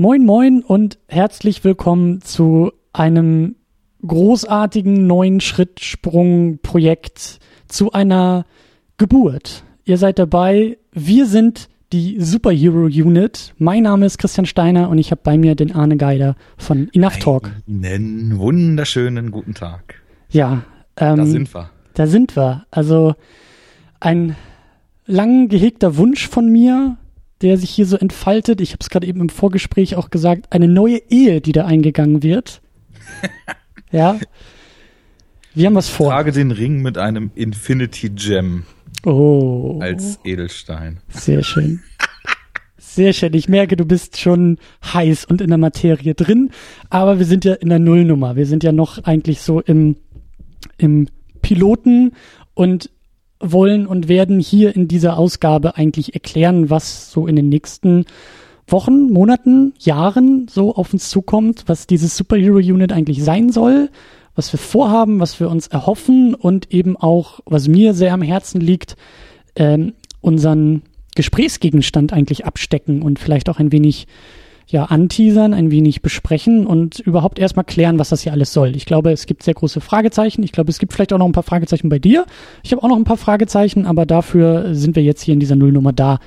Moin, moin und herzlich willkommen zu einem großartigen neuen Schrittsprung-Projekt zu einer Geburt. Ihr seid dabei. Wir sind die Superhero Unit. Mein Name ist Christian Steiner und ich habe bei mir den Arne Geider von Enough Talk. Einen wunderschönen guten Tag. Ja, ähm, Da sind wir. da sind wir. Also ein lang gehegter Wunsch von mir, der sich hier so entfaltet. Ich habe es gerade eben im Vorgespräch auch gesagt, eine neue Ehe, die da eingegangen wird. ja. Wir haben was vor. Trage den Ring mit einem Infinity Gem Oh. als Edelstein. Sehr schön. Sehr schön. Ich merke, du bist schon heiß und in der Materie drin. Aber wir sind ja in der Nullnummer. Wir sind ja noch eigentlich so im, im Piloten und wollen und werden hier in dieser Ausgabe eigentlich erklären, was so in den nächsten Wochen, Monaten, Jahren so auf uns zukommt, was dieses Superhero Unit eigentlich sein soll, was wir vorhaben, was wir uns erhoffen und eben auch, was mir sehr am Herzen liegt, ähm, unseren Gesprächsgegenstand eigentlich abstecken und vielleicht auch ein wenig ja, anteasern, ein wenig besprechen und überhaupt erstmal klären, was das hier alles soll. Ich glaube, es gibt sehr große Fragezeichen. Ich glaube, es gibt vielleicht auch noch ein paar Fragezeichen bei dir. Ich habe auch noch ein paar Fragezeichen, aber dafür sind wir jetzt hier in dieser Nullnummer da,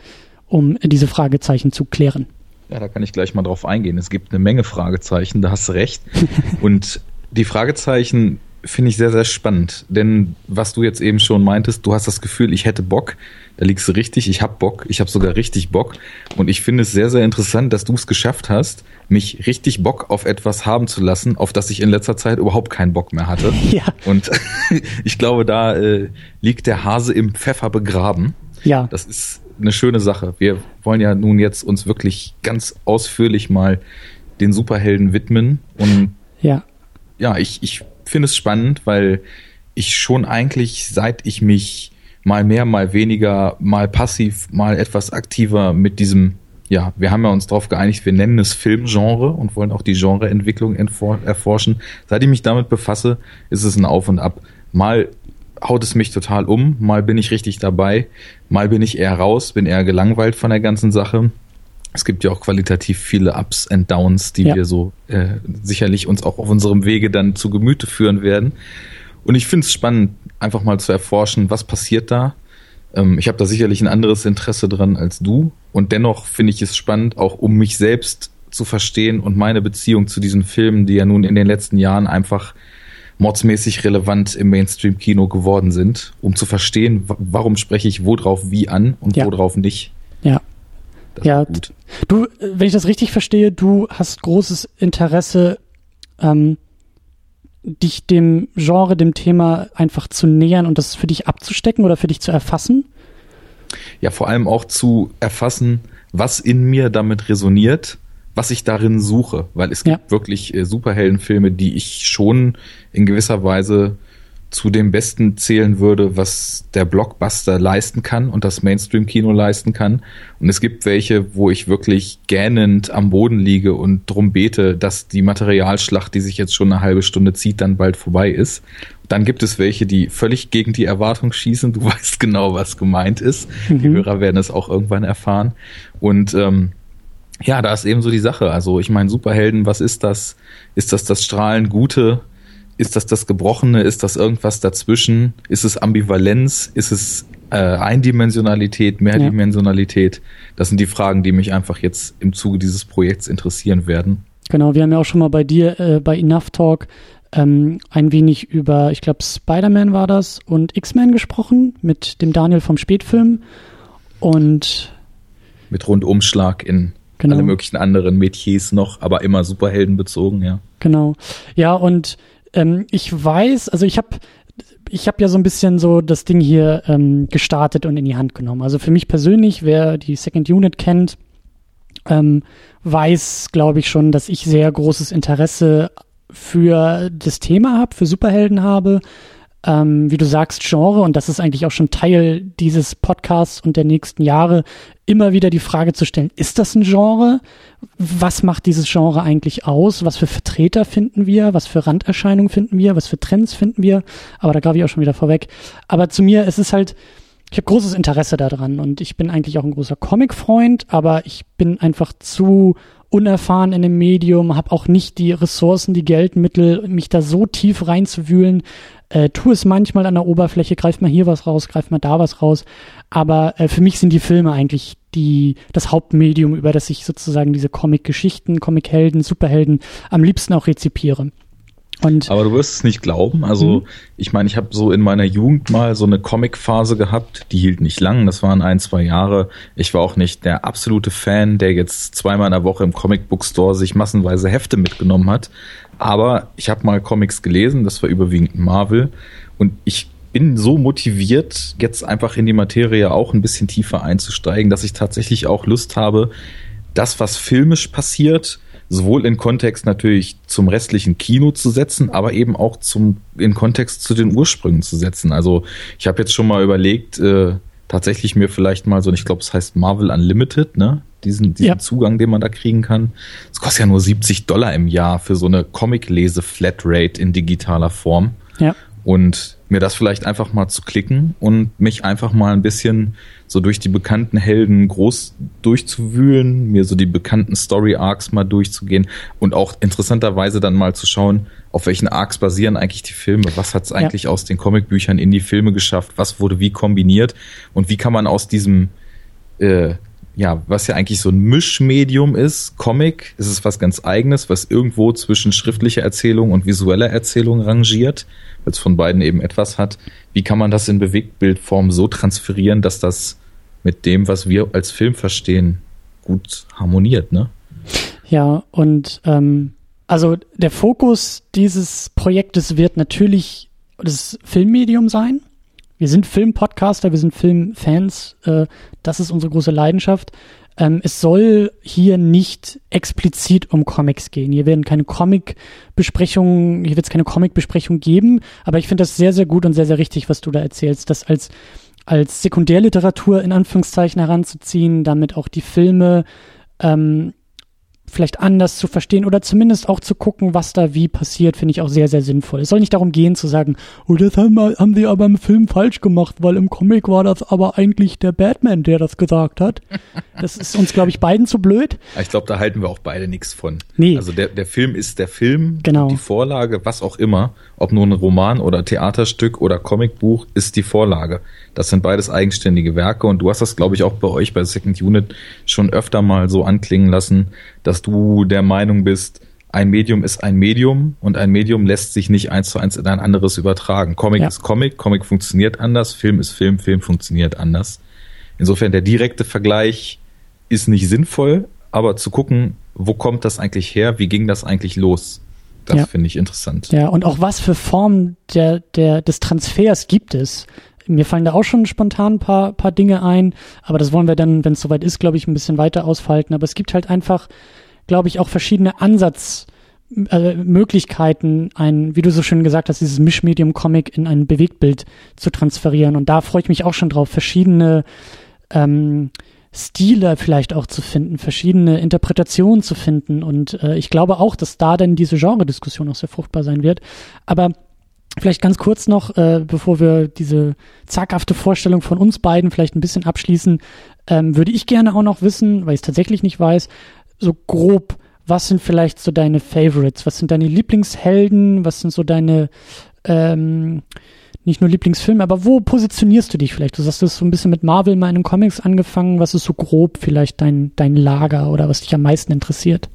um diese Fragezeichen zu klären. Ja, da kann ich gleich mal drauf eingehen. Es gibt eine Menge Fragezeichen, da hast du recht. Und die Fragezeichen finde ich sehr, sehr spannend. Denn was du jetzt eben schon meintest, du hast das Gefühl, ich hätte Bock. Da liegst du richtig, ich hab Bock, ich habe sogar richtig Bock. Und ich finde es sehr, sehr interessant, dass du es geschafft hast, mich richtig Bock auf etwas haben zu lassen, auf das ich in letzter Zeit überhaupt keinen Bock mehr hatte. Ja. Und ich glaube, da äh, liegt der Hase im Pfeffer begraben. Ja, Das ist eine schöne Sache. Wir wollen ja nun jetzt uns wirklich ganz ausführlich mal den Superhelden widmen. Und ja, ja, ich, ich finde es spannend, weil ich schon eigentlich, seit ich mich mal mehr, mal weniger, mal passiv, mal etwas aktiver mit diesem, ja, wir haben ja uns darauf geeinigt, wir nennen es Filmgenre und wollen auch die Genreentwicklung erforschen. Seit ich mich damit befasse, ist es ein Auf und Ab. Mal haut es mich total um, mal bin ich richtig dabei, mal bin ich eher raus, bin eher gelangweilt von der ganzen Sache. Es gibt ja auch qualitativ viele Ups and Downs, die Ja. wir so äh, sicherlich uns auch auf unserem Wege dann zu Gemüte führen werden. Und ich finde es spannend, einfach mal zu erforschen, was passiert da. Ähm, ich habe da sicherlich ein anderes Interesse dran als du. Und dennoch finde ich es spannend, auch um mich selbst zu verstehen und meine Beziehung zu diesen Filmen, die ja nun in den letzten Jahren einfach mordsmäßig relevant im Mainstream-Kino geworden sind, um zu verstehen, wa- warum spreche ich worauf wie an und Ja. worauf nicht. ja. Das Ja. Du, äh, wenn ich das richtig verstehe, du hast großes Interesse, ähm, dich dem Genre, dem Thema einfach zu nähern und das für dich abzustecken oder für dich zu erfassen. ja vor allem auch zu erfassen, was in mir damit resoniert, was ich darin suche, weil es gibt Ja. wirklich äh, Superheldenfilme, die ich schon in gewisser Weise zu dem Besten zählen würde, was der Blockbuster leisten kann und das Mainstream-Kino leisten kann. Und es gibt welche, wo ich wirklich gähnend am Boden liege und drum bete, dass die Materialschlacht, die sich jetzt schon eine halbe Stunde zieht, dann bald vorbei ist. Dann gibt es welche, die völlig gegen die Erwartung schießen. Du weißt genau, was gemeint ist. Die Hörer werden es auch irgendwann erfahren. Und ähm, ja, da ist eben so die Sache. Also ich meine, Superhelden, was ist das? Ist das das Strahlen Gute? Ist das das Gebrochene? Ist das irgendwas dazwischen? Ist es Ambivalenz? Ist es äh, Eindimensionalität, Mehrdimensionalität? Das sind die Fragen, die mich einfach jetzt im Zuge dieses Projekts interessieren werden. Genau, wir haben ja auch schon mal bei dir äh, bei Enough Talk ähm, ein wenig über, ich glaube, Spider-Man war das und X-Men gesprochen mit dem Daniel vom Spätfilm. Und Mit Rundumschlag in Genau. alle möglichen anderen Metiers noch, aber immer Superheldenbezogen, ja. Genau. Ja, und ähm, ich weiß, also ich habe ich habe ja so ein bisschen so das Ding hier ähm, gestartet und in die Hand genommen. Also für mich persönlich, wer die Second Unit kennt, ähm, weiß, glaube ich schon, dass ich sehr großes Interesse für das Thema habe, für Superhelden habe. Ähm, wie du sagst, Genre, und das ist eigentlich auch schon Teil dieses Podcasts und der nächsten Jahre, immer wieder die Frage zu stellen, ist das ein Genre? Was macht dieses Genre eigentlich aus? Was für Vertreter finden wir? Was für Randerscheinungen finden wir? Was für Trends finden wir? Aber da greife ich auch schon wieder vorweg. Aber zu mir ist es halt, ich habe großes Interesse daran und ich bin eigentlich auch ein großer Comic-Freund, aber ich bin einfach zu unerfahren in dem Medium, habe auch nicht die Ressourcen, die Geldmittel, mich da so tief reinzuwühlen. Äh, tu es manchmal an der Oberfläche, greift mal hier was raus, greift mal da was raus. Aber äh, für mich sind die Filme eigentlich die, das Hauptmedium, über das ich sozusagen diese Comic-Geschichten, Comic-Helden, Superhelden am liebsten auch rezipiere. Und Aber du wirst es nicht glauben. Also mhm. ich meine, ich habe so in meiner Jugend mal so eine Comic-Phase gehabt, die hielt nicht lang, das waren ein, zwei Jahre. Ich war auch nicht der absolute Fan, der jetzt zweimal in der Woche im Comic-Book-Store sich massenweise Hefte mitgenommen hat. Aber ich habe mal Comics gelesen, das war überwiegend Marvel. Und ich bin so motiviert, jetzt einfach in die Materie auch ein bisschen tiefer einzusteigen, dass ich tatsächlich auch Lust habe, das, was filmisch passiert, sowohl in Kontext natürlich zum restlichen Kino zu setzen, aber eben auch zum in Kontext zu den Ursprüngen zu setzen. Also ich habe jetzt schon mal überlegt, äh, tatsächlich mir vielleicht mal so, ich glaube, es heißt Marvel Unlimited, ne? Diesen, diesen ja. Zugang, den man da kriegen kann. Es kostet ja nur 70 Dollar im Jahr für so eine Comic-Lese-Flatrate in digitaler Form. Ja. Und mir das vielleicht einfach mal zu klicken und mich einfach mal ein bisschen so durch die bekannten Helden groß durchzuwühlen, mir so die bekannten Story Arcs mal durchzugehen und auch interessanterweise dann mal zu schauen, auf welchen Arcs basieren eigentlich die Filme, was hat es eigentlich ja. aus den Comicbüchern in die Filme geschafft, was wurde wie kombiniert? Und wie kann man aus diesem äh, ja, was ja eigentlich so ein Mischmedium ist, Comic, ist es was ganz eigenes, was irgendwo zwischen schriftlicher Erzählung und visueller Erzählung rangiert weil es von beiden eben etwas hat. Wie kann man das in Bewegtbildform so transferieren, dass das mit dem, was wir als Film verstehen, gut harmoniert, ne? Ja, und ähm, also der Fokus dieses Projektes wird natürlich das Filmmedium sein. Wir sind Filmpodcaster, wir sind Filmfans, äh, das ist unsere große Leidenschaft. Ähm, es soll hier nicht explizit um Comics gehen. Hier werden keine Comic-Besprechungen, hier wird es keine Comic-Besprechung geben, aber ich finde das sehr, sehr gut und sehr, sehr richtig, was du da erzählst, das als, als Sekundärliteratur in Anführungszeichen heranzuziehen, damit auch die Filme ähm, vielleicht anders zu verstehen oder zumindest auch zu gucken, was da wie passiert, finde ich auch sehr, sehr sinnvoll. Es soll nicht darum gehen zu sagen, oh, das haben, haben sie aber im Film falsch gemacht, weil im Comic war das aber eigentlich der Batman, der das gesagt hat. Das ist uns, glaube ich, beiden zu blöd. Ich glaube, da halten wir auch beide nichts von. Nee. Also der, der Film ist der Film, genau. die Vorlage, was auch immer, ob nur ein Roman oder Theaterstück oder Comicbuch, ist die Vorlage. Das sind beides eigenständige Werke und du hast das, glaube ich, auch bei euch bei Second Unit schon öfter mal so anklingen lassen, dass du der Meinung bist, ein Medium ist ein Medium und ein Medium lässt sich nicht eins zu eins in ein anderes übertragen. Comic ja. ist Comic, Comic funktioniert anders, Film ist Film, Film funktioniert anders. Insofern der direkte Vergleich ist nicht sinnvoll, aber zu gucken, wo kommt das eigentlich her, wie ging das eigentlich los, das ja. finde ich interessant. Ja, und auch was für Formen der, der, des Transfers gibt es. Mir fallen da auch schon spontan ein paar, paar Dinge ein, aber das wollen wir dann, wenn es soweit ist, glaube ich, ein bisschen weiter ausfalten. Aber es gibt halt einfach, glaube ich, auch verschiedene Ansatzmöglichkeiten, äh, ein, wie du so schön gesagt hast, dieses Mischmedium-Comic in ein Bewegtbild zu transferieren. Und da freue ich mich auch schon drauf, verschiedene ähm, Stile vielleicht auch zu finden, verschiedene Interpretationen zu finden. Und äh, ich glaube auch, dass da dann diese Genre-Diskussion auch sehr fruchtbar sein wird. Aber Vielleicht ganz kurz noch, äh, bevor wir diese zaghafte Vorstellung von uns beiden vielleicht ein bisschen abschließen, ähm, würde ich gerne auch noch wissen, weil ich es tatsächlich nicht weiß, so grob, was sind vielleicht so deine Favorites? Was sind deine Lieblingshelden? Was sind so deine, ähm, nicht nur Lieblingsfilme, aber wo positionierst du dich vielleicht? Du sagst, du hast so ein bisschen mit Marvel mal in den Comics angefangen. Was ist so grob vielleicht dein, dein Lager oder was dich am meisten interessiert?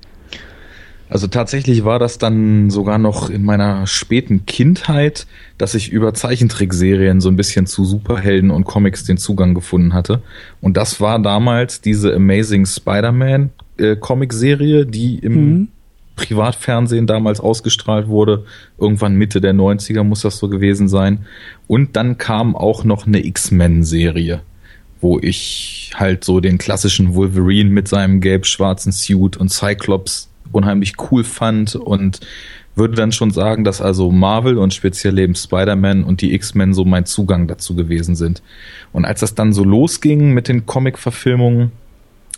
Also tatsächlich war das dann sogar noch in meiner späten Kindheit, dass ich über Zeichentrickserien so ein bisschen zu Superhelden und Comics den Zugang gefunden hatte. Und das war damals diese Amazing Spider-Man äh, Comic-Serie, die im mhm. Privatfernsehen damals ausgestrahlt wurde. Irgendwann Mitte der 90er muss das so gewesen sein. Und dann kam auch noch eine X-Men-Serie wo ich halt so den klassischen Wolverine mit seinem gelb-schwarzen Suit und Cyclops unheimlich cool fand und würde dann schon sagen, dass also Marvel und speziell eben Spider-Man und die X-Men so mein Zugang dazu gewesen sind. Und als das dann so losging mit den Comic-Verfilmungen,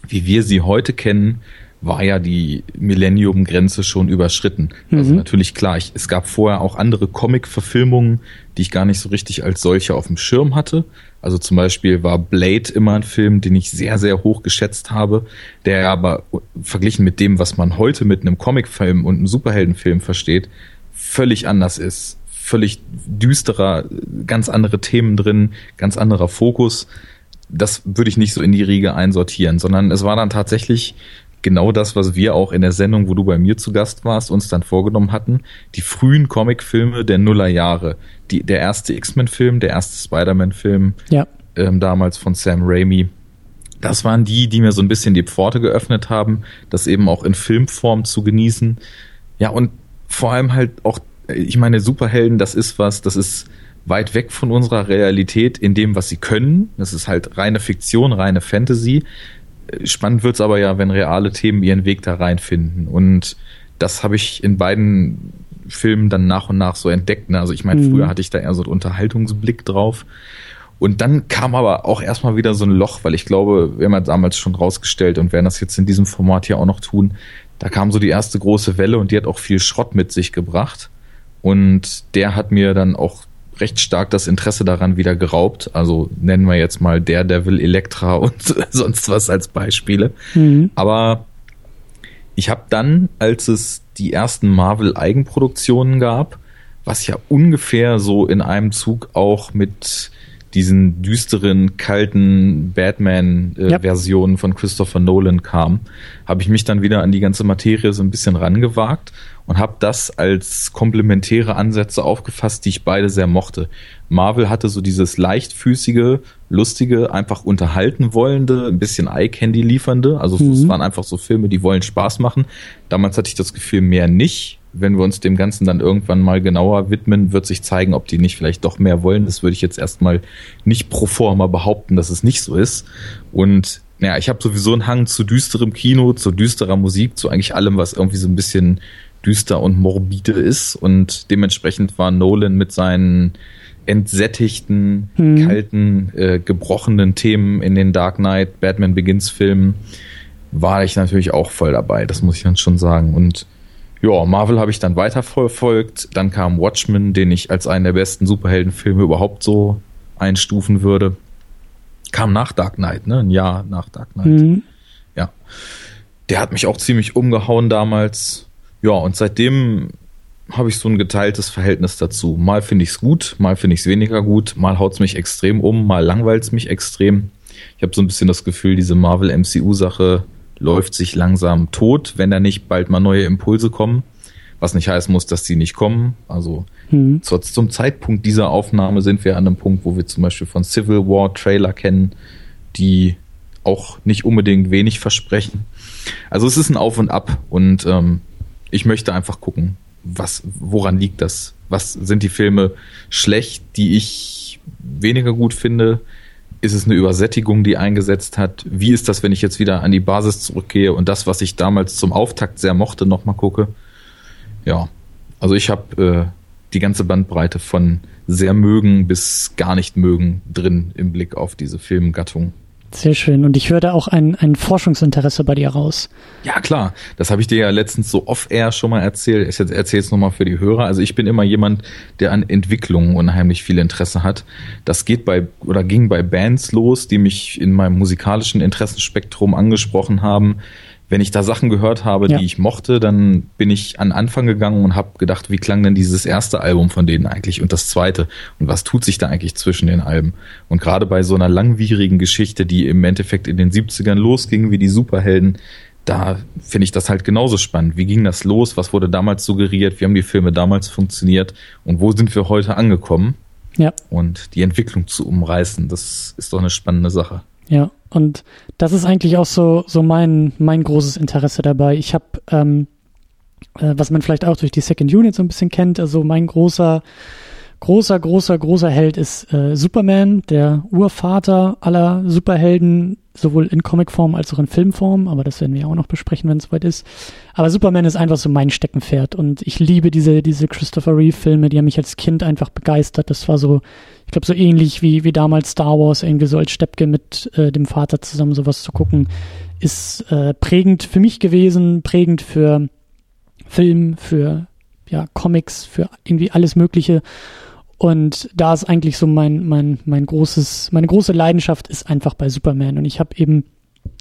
wie wir sie heute kennen, war ja die Millennium-Grenze schon überschritten. Also mhm. Also natürlich klar, ich, es gab vorher auch andere Comic-Verfilmungen, die ich gar nicht so richtig als solche auf dem Schirm hatte. Also zum Beispiel war Blade immer ein Film, den ich sehr, sehr hoch geschätzt habe, der aber verglichen mit dem, was man heute mit einem Comicfilm und einem Superheldenfilm versteht, völlig anders ist. Völlig düsterer, ganz andere Themen drin, ganz anderer Fokus. Das würde ich nicht so in die Riege einsortieren, sondern es war dann tatsächlich genau das, was wir auch in der Sendung, wo du bei mir zu Gast warst, uns dann vorgenommen hatten. Die frühen Comicfilme der Nullerjahre. Die, der erste X-Men-Film, der erste Spider-Man-Film, ja. ähm, damals von Sam Raimi. Das waren die, die mir so ein bisschen die Pforte geöffnet haben, das eben auch in Filmform zu genießen. Ja, und vor allem halt auch, ich meine, Superhelden, das ist was, das ist weit weg von unserer Realität in dem, was sie können. Das ist halt reine Fiktion, reine Fantasy. Spannend wird's aber ja, wenn reale Themen ihren Weg da reinfinden. Und das habe ich in beiden Filmen dann nach und nach so entdeckt. Ne? Also ich meine, mhm. früher hatte ich da eher so einen Unterhaltungsblick drauf. Und dann kam aber auch erstmal wieder so ein Loch, weil ich glaube, wir haben ja damals schon rausgestellt und werden das jetzt in diesem Format hier auch noch tun. Da kam so die erste große Welle und die hat auch viel Schrott mit sich gebracht. Und der hat mir dann auch recht stark das Interesse daran wieder geraubt. Also nennen wir jetzt mal Daredevil, Elektra und sonst was als Beispiele. Mhm. Aber ich habe dann, als es die ersten Marvel-Eigenproduktionen gab, was ja ungefähr so in einem Zug auch mit diesen düsteren, kalten Batman-Versionen äh, ja. von Christopher Nolan kam, habe ich mich dann wieder an die ganze Materie so ein bisschen rangewagt und habe das als komplementäre Ansätze aufgefasst, die ich beide sehr mochte. Marvel hatte so dieses leichtfüßige, lustige, einfach unterhalten wollende, ein bisschen Eye-Candy liefernde. Also mhm. es waren einfach so Filme, die wollen Spaß machen. Damals hatte ich das Gefühl, mehr nicht wenn wir uns dem Ganzen dann irgendwann mal genauer widmen, wird sich zeigen, ob die nicht vielleicht doch mehr wollen. Das würde ich jetzt erstmal nicht pro forma behaupten, dass es nicht so ist. Und ja, ich habe sowieso einen Hang zu düsterem Kino, zu düsterer Musik, zu eigentlich allem, was irgendwie so ein bisschen düster und morbide ist. Und dementsprechend war Nolan mit seinen entsättigten, hm. kalten, äh, gebrochenen Themen in den Dark Knight, Batman Begins Filmen, war ich natürlich auch voll dabei. Das muss ich dann schon sagen. Und ja, Marvel habe ich dann weiterverfolgt. Dann kam Watchmen, den ich als einen der besten Superheldenfilme überhaupt so einstufen würde. Kam nach Dark Knight, ne? Ein Jahr nach Dark Knight. Mhm. Ja. Der hat mich auch ziemlich umgehauen damals. Ja, und seitdem habe ich so ein geteiltes Verhältnis dazu. Mal finde ich es gut, mal finde ich es weniger gut, mal haut es mich extrem um, mal langweilt es mich extrem. Ich habe so ein bisschen das Gefühl, diese Marvel MCU-Sache läuft sich langsam tot, wenn da nicht bald mal neue Impulse kommen. Was nicht heißen muss, dass die nicht kommen. Also zu, zum Zeitpunkt dieser Aufnahme sind wir an einem Punkt, wo wir zum Beispiel von Civil War Trailer kennen, die auch nicht unbedingt wenig versprechen. Also es ist ein Auf und Ab und ähm, ich möchte einfach gucken, was, woran liegt das? Was sind die Filme schlecht, die ich weniger gut finde? Ist es eine Übersättigung, die eingesetzt hat? Wie ist das, wenn ich jetzt wieder an die Basis zurückgehe und das, was ich damals zum Auftakt sehr mochte, nochmal gucke? Ja, also ich habe äh, die ganze Bandbreite von sehr mögen bis gar nicht mögen drin im Blick auf diese Filmgattung. Sehr schön. Und ich höre da auch ein, ein Forschungsinteresse bei dir raus. Ja, klar. Das habe ich dir ja letztens so off-air schon mal erzählt. Ich erzähle es nochmal für die Hörer. Also ich bin immer jemand, der an Entwicklungen unheimlich viel Interesse hat. Das geht bei oder ging bei Bands los, die mich in meinem musikalischen Interessenspektrum angesprochen haben wenn ich da Sachen gehört habe, ja. die ich mochte, dann bin ich an Anfang gegangen und habe gedacht, wie klang denn dieses erste Album von denen eigentlich und das zweite und was tut sich da eigentlich zwischen den Alben? Und gerade bei so einer langwierigen Geschichte, die im Endeffekt in den 70ern losging, wie die Superhelden, da finde ich das halt genauso spannend. Wie ging das los? Was wurde damals suggeriert? Wie haben die Filme damals funktioniert? Und wo sind wir heute angekommen? Ja. Und die Entwicklung zu umreißen, das ist doch eine spannende Sache. Ja, und das ist eigentlich auch so, so mein, mein großes Interesse dabei. Ich habe, ähm, äh, was man vielleicht auch durch die Second Unit so ein bisschen kennt, also mein großer großer, großer, großer Held ist äh, Superman, der Urvater aller Superhelden, sowohl in Comicform als auch in Filmform, aber das werden wir auch noch besprechen, wenn es soweit ist. Aber Superman ist einfach so mein Steckenpferd und ich liebe diese, diese Christopher Reeve-Filme, die haben mich als Kind einfach begeistert. Das war so, ich glaube, so ähnlich wie, wie damals Star Wars, irgendwie so als Steppke mit äh, dem Vater zusammen sowas zu gucken, ist äh, prägend für mich gewesen, prägend für Film, für ja, Comics, für irgendwie alles Mögliche. Und da ist eigentlich so mein, mein, mein großes, meine große Leidenschaft ist einfach bei Superman. Und ich habe eben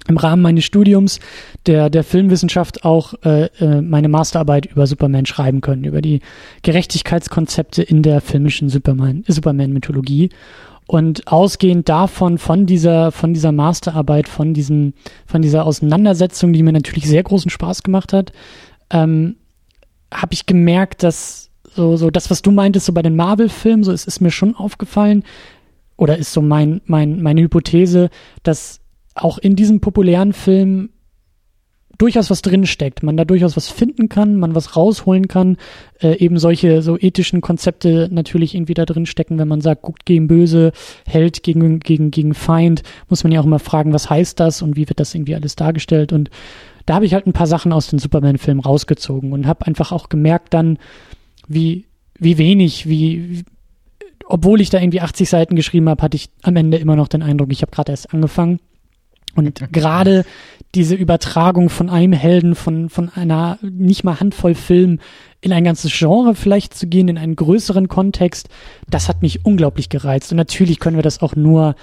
im Rahmen meines Studiums der, der Filmwissenschaft auch äh, äh, meine Masterarbeit über Superman schreiben können, über die Gerechtigkeitskonzepte in der filmischen Superman, Superman-Mythologie. Und ausgehend davon, von dieser, von dieser Masterarbeit, von diesem, von dieser Auseinandersetzung, die mir natürlich sehr großen Spaß gemacht hat, ähm, habe ich gemerkt, dass so, so das, was du meintest, so bei den Marvel-Filmen, so es ist mir schon aufgefallen, oder ist so mein, mein, meine Hypothese, dass auch in diesen populären Filmen durchaus was drinsteckt, man da durchaus was finden kann, man was rausholen kann, äh, eben solche so ethischen Konzepte natürlich irgendwie da drin stecken, wenn man sagt, gut gegen böse, Held gegen, gegen, gegen Feind, muss man ja auch immer fragen, was heißt das und wie wird das irgendwie alles dargestellt? Und da habe ich halt ein paar Sachen aus den Superman-Filmen rausgezogen und habe einfach auch gemerkt dann, wie, wie wenig, wie, wie obwohl ich da irgendwie 80 Seiten geschrieben habe, hatte ich am Ende immer noch den Eindruck, ich habe gerade erst angefangen. Und gerade diese Übertragung von einem Helden, von, von einer nicht mal Handvoll Film in ein ganzes Genre vielleicht zu gehen, in einen größeren Kontext, das hat mich unglaublich gereizt. Und natürlich können wir das auch nur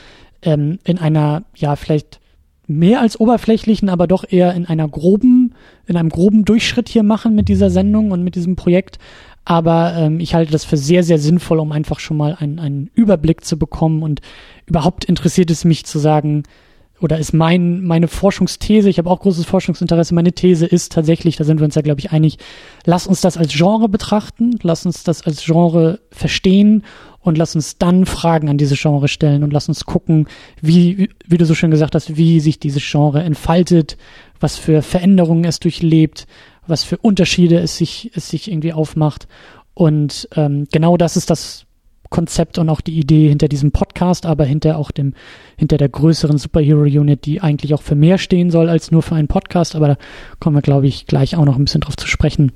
ähm, in einer, ja, vielleicht mehr als oberflächlichen, aber doch eher in einer groben, in einem groben Durchschritt hier machen mit dieser Sendung und mit diesem Projekt. Aber ähm, ich halte das für sehr, sehr sinnvoll, um einfach schon mal einen, einen Überblick zu bekommen. Und überhaupt interessiert es mich zu sagen, oder ist mein, meine Forschungsthese, ich habe auch großes Forschungsinteresse, meine These ist tatsächlich, da sind wir uns ja, glaube ich, einig, lass uns das als Genre betrachten, lass uns das als Genre verstehen und lass uns dann Fragen an diese Genre stellen und lass uns gucken, wie, wie du so schön gesagt hast, wie sich dieses Genre entfaltet, was für Veränderungen es durchlebt, was für Unterschiede es sich, es sich irgendwie aufmacht. Und ähm, genau das ist das Konzept und auch die Idee hinter diesem Podcast, aber hinter auch dem, hinter der größeren Superhero Unit, die eigentlich auch für mehr stehen soll als nur für einen Podcast. Aber da kommen wir, glaube ich, gleich auch noch ein bisschen drauf zu sprechen.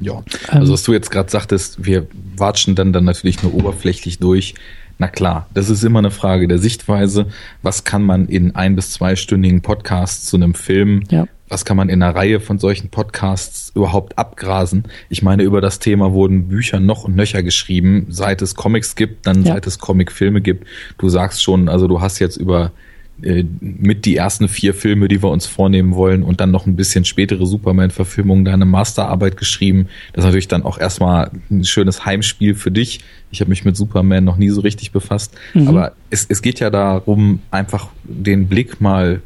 Ja, also was du jetzt gerade sagtest, wir watschen dann dann natürlich nur oberflächlich durch. Na klar, das ist immer eine Frage der Sichtweise. Was kann man in ein- bis zweistündigen Podcasts zu einem Film, ja. Was kann man in einer Reihe von solchen Podcasts überhaupt abgrasen? Ich meine, über das Thema wurden Bücher noch und nöcher geschrieben, seit es Comics gibt, dann ja. seit es Comicfilme gibt. Du sagst schon, also du hast jetzt über äh, mit die ersten vier Filme, die wir uns vornehmen wollen und dann noch ein bisschen spätere Superman-Verfilmung deine Masterarbeit geschrieben. Das ist natürlich dann auch erstmal ein schönes Heimspiel für dich. Ich habe mich mit Superman noch nie so richtig befasst. Mhm. Aber es, es geht ja darum, einfach den Blick mal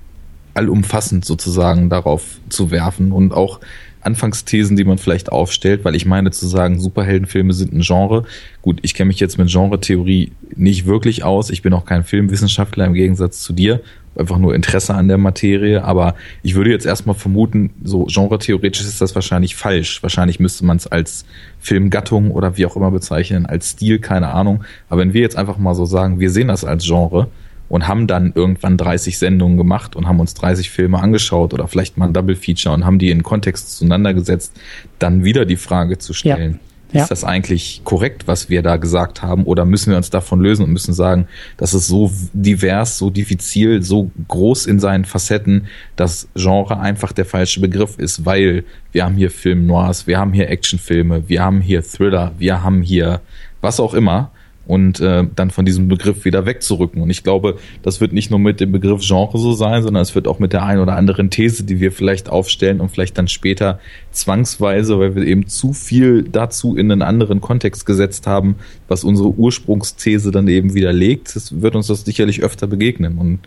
allumfassend sozusagen darauf zu werfen und auch Anfangsthesen, die man vielleicht aufstellt, weil ich meine zu sagen, Superheldenfilme sind ein Genre. Gut, ich kenne mich jetzt mit Genre-Theorie nicht wirklich aus. Ich bin auch kein Filmwissenschaftler im Gegensatz zu dir. Einfach nur Interesse an der Materie. Aber ich würde jetzt erstmal vermuten, so genre-theoretisch ist das wahrscheinlich falsch. Wahrscheinlich müsste man es als Filmgattung oder wie auch immer bezeichnen, als Stil, keine Ahnung. Aber wenn wir jetzt einfach mal so sagen, wir sehen das als Genre, und haben dann irgendwann 30 Sendungen gemacht und haben uns 30 Filme angeschaut oder vielleicht mal ein Double Feature und haben die in Kontext zueinander gesetzt, dann wieder die Frage zu stellen. Ja. Ist das eigentlich korrekt, was wir da gesagt haben? Oder müssen wir uns davon lösen und müssen sagen, das ist so divers, so diffizil, so groß in seinen Facetten, dass Genre einfach der falsche Begriff ist, weil wir haben hier Film Noirs, wir haben hier Actionfilme, wir haben hier Thriller, wir haben hier was auch immer und äh, dann von diesem Begriff wieder wegzurücken. Und ich glaube, das wird nicht nur mit dem Begriff Genre so sein, sondern es wird auch mit der einen oder anderen These, die wir vielleicht aufstellen und vielleicht dann später zwangsweise, weil wir eben zu viel dazu in einen anderen Kontext gesetzt haben, was unsere Ursprungsthese dann eben widerlegt. Es wird uns das sicherlich öfter begegnen. Und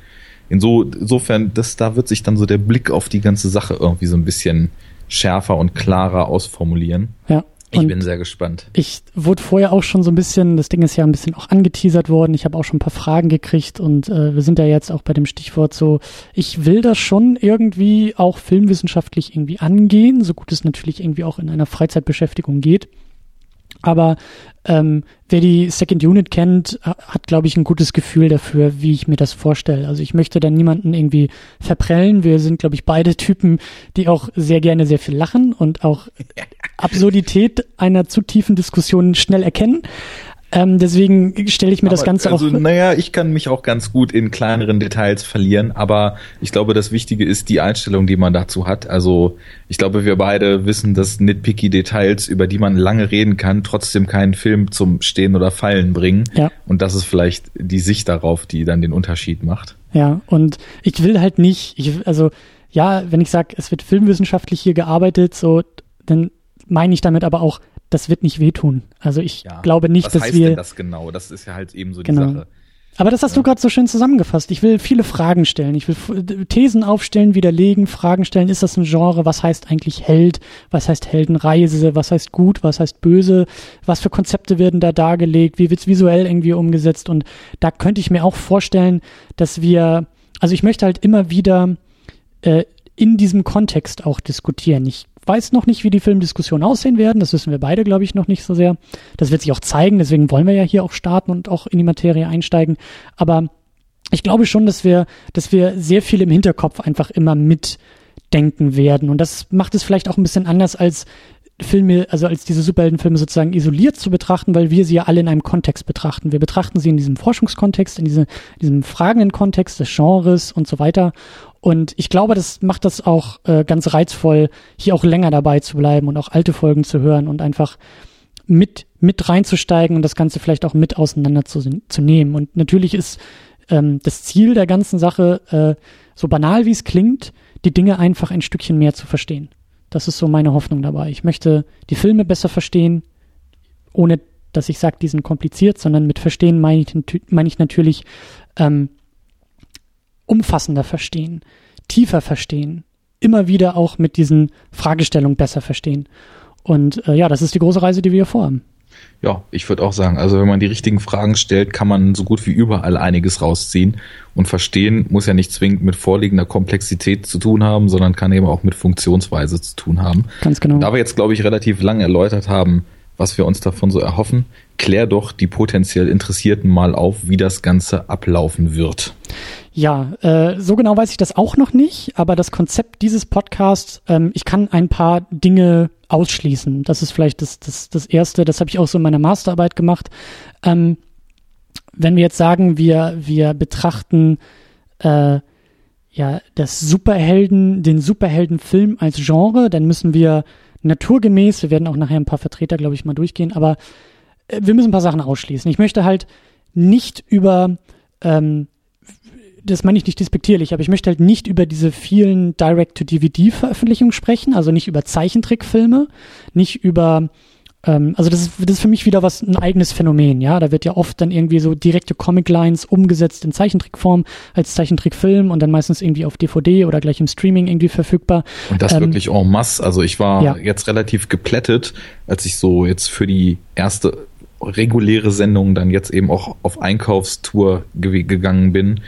insofern, das, da wird sich dann so der Blick auf die ganze Sache irgendwie so ein bisschen schärfer und klarer ausformulieren. Ja. Ich und bin sehr gespannt. Ich wurde vorher auch schon so ein bisschen, das Ding ist ja ein bisschen auch angeteasert worden. Ich habe auch schon ein paar Fragen gekriegt und äh, wir sind ja jetzt auch bei dem Stichwort so, ich will das schon irgendwie auch filmwissenschaftlich irgendwie angehen, so gut es natürlich irgendwie auch in einer Freizeitbeschäftigung geht. Aber ähm, wer die Second Unit kennt, hat, glaube ich, ein gutes Gefühl dafür, wie ich mir das vorstelle. Also ich möchte da niemanden irgendwie verprellen. Wir sind, glaube ich, beide Typen, die auch sehr gerne sehr viel lachen und auch Absurdität einer zu tiefen Diskussion schnell erkennen. Ähm, deswegen stelle ich mir aber das Ganze also, auch. Naja, ich kann mich auch ganz gut in kleineren Details verlieren, aber ich glaube, das Wichtige ist die Einstellung, die man dazu hat. Also ich glaube, wir beide wissen, dass nitpicky Details, über die man lange reden kann, trotzdem keinen Film zum Stehen oder Fallen bringen. Ja. Und das ist vielleicht die Sicht darauf, die dann den Unterschied macht. Ja, und ich will halt nicht, ich, also ja, wenn ich sage, es wird filmwissenschaftlich hier gearbeitet, so, dann meine ich damit aber auch, das wird nicht wehtun. Also ich ja, glaube nicht, dass wir. Was heißt denn das genau? Das ist ja halt eben so genau. die Sache. Aber das hast ja. du gerade so schön zusammengefasst. Ich will viele Fragen stellen. Ich will Thesen aufstellen, widerlegen, Fragen stellen. Ist das ein Genre? Was heißt eigentlich Held? Was heißt Heldenreise? Was heißt gut? Was heißt böse? Was für Konzepte werden da dargelegt? Wie wird's visuell irgendwie umgesetzt? Und da könnte ich mir auch vorstellen, dass wir, also ich möchte halt immer wieder äh, in diesem Kontext auch diskutieren. Ich weiß noch nicht, wie die Filmdiskussionen aussehen werden. Das wissen wir beide, glaube ich, noch nicht so sehr. Das wird sich auch zeigen. Deswegen wollen wir ja hier auch starten und auch in die Materie einsteigen. Aber ich glaube schon, dass wir, dass wir sehr viel im Hinterkopf einfach immer mitdenken werden. Und das macht es vielleicht auch ein bisschen anders als Filme, also als diese Superheldenfilme sozusagen isoliert zu betrachten, weil wir sie ja alle in einem Kontext betrachten. Wir betrachten sie in diesem Forschungskontext, in diese, diesem fragenden Kontext des Genres und so weiter. Und ich glaube, das macht das auch äh, ganz reizvoll, hier auch länger dabei zu bleiben und auch alte Folgen zu hören und einfach mit, mit reinzusteigen und das Ganze vielleicht auch mit auseinander zu, zu nehmen. Und natürlich ist ähm, das Ziel der ganzen Sache, äh, so banal wie es klingt, die Dinge einfach ein Stückchen mehr zu verstehen. Das ist so meine Hoffnung dabei. Ich möchte die Filme besser verstehen, ohne dass ich sage, die sind kompliziert, sondern mit verstehen meine ich, mein ich natürlich ähm, umfassender verstehen, tiefer verstehen, immer wieder auch mit diesen Fragestellungen besser verstehen. Und äh, ja, das ist die große Reise, die wir hier vorhaben. Ja, ich würde auch sagen, also wenn man die richtigen Fragen stellt, kann man so gut wie überall einiges rausziehen. Und verstehen muss ja nicht zwingend mit vorliegender Komplexität zu tun haben, sondern kann eben auch mit Funktionsweise zu tun haben. Ganz genau. Da wir jetzt, glaube ich, relativ lang erläutert haben, was wir uns davon so erhoffen, klär doch die potenziell Interessierten mal auf, wie das Ganze ablaufen wird. Ja, äh, so genau weiß ich das auch noch nicht, aber das Konzept dieses Podcasts, ähm, ich kann ein paar Dinge ausschließen. Das ist vielleicht das, das, das Erste, das habe ich auch so in meiner Masterarbeit gemacht. Ähm, wenn wir jetzt sagen, wir, wir betrachten äh, ja das Superhelden, den Superheldenfilm als Genre, dann müssen wir naturgemäß, wir werden auch nachher ein paar Vertreter, glaube ich, mal durchgehen, aber äh, wir müssen ein paar Sachen ausschließen. Ich möchte halt nicht über ähm, das meine ich nicht despektierlich, aber ich möchte halt nicht über diese vielen Direct-to-DVD-Veröffentlichungen sprechen, also nicht über Zeichentrickfilme, nicht über, ähm, also das ist, das ist für mich wieder was, ein eigenes Phänomen, ja, da wird ja oft dann irgendwie so direkte Comic-Lines umgesetzt in Zeichentrickform als Zeichentrickfilm und dann meistens irgendwie auf DVD oder gleich im Streaming irgendwie verfügbar. Und das ähm, wirklich en masse, also ich war ja. jetzt relativ geplättet, als ich so jetzt für die erste reguläre Sendung dann jetzt eben auch auf Einkaufstour ge gegangen bin,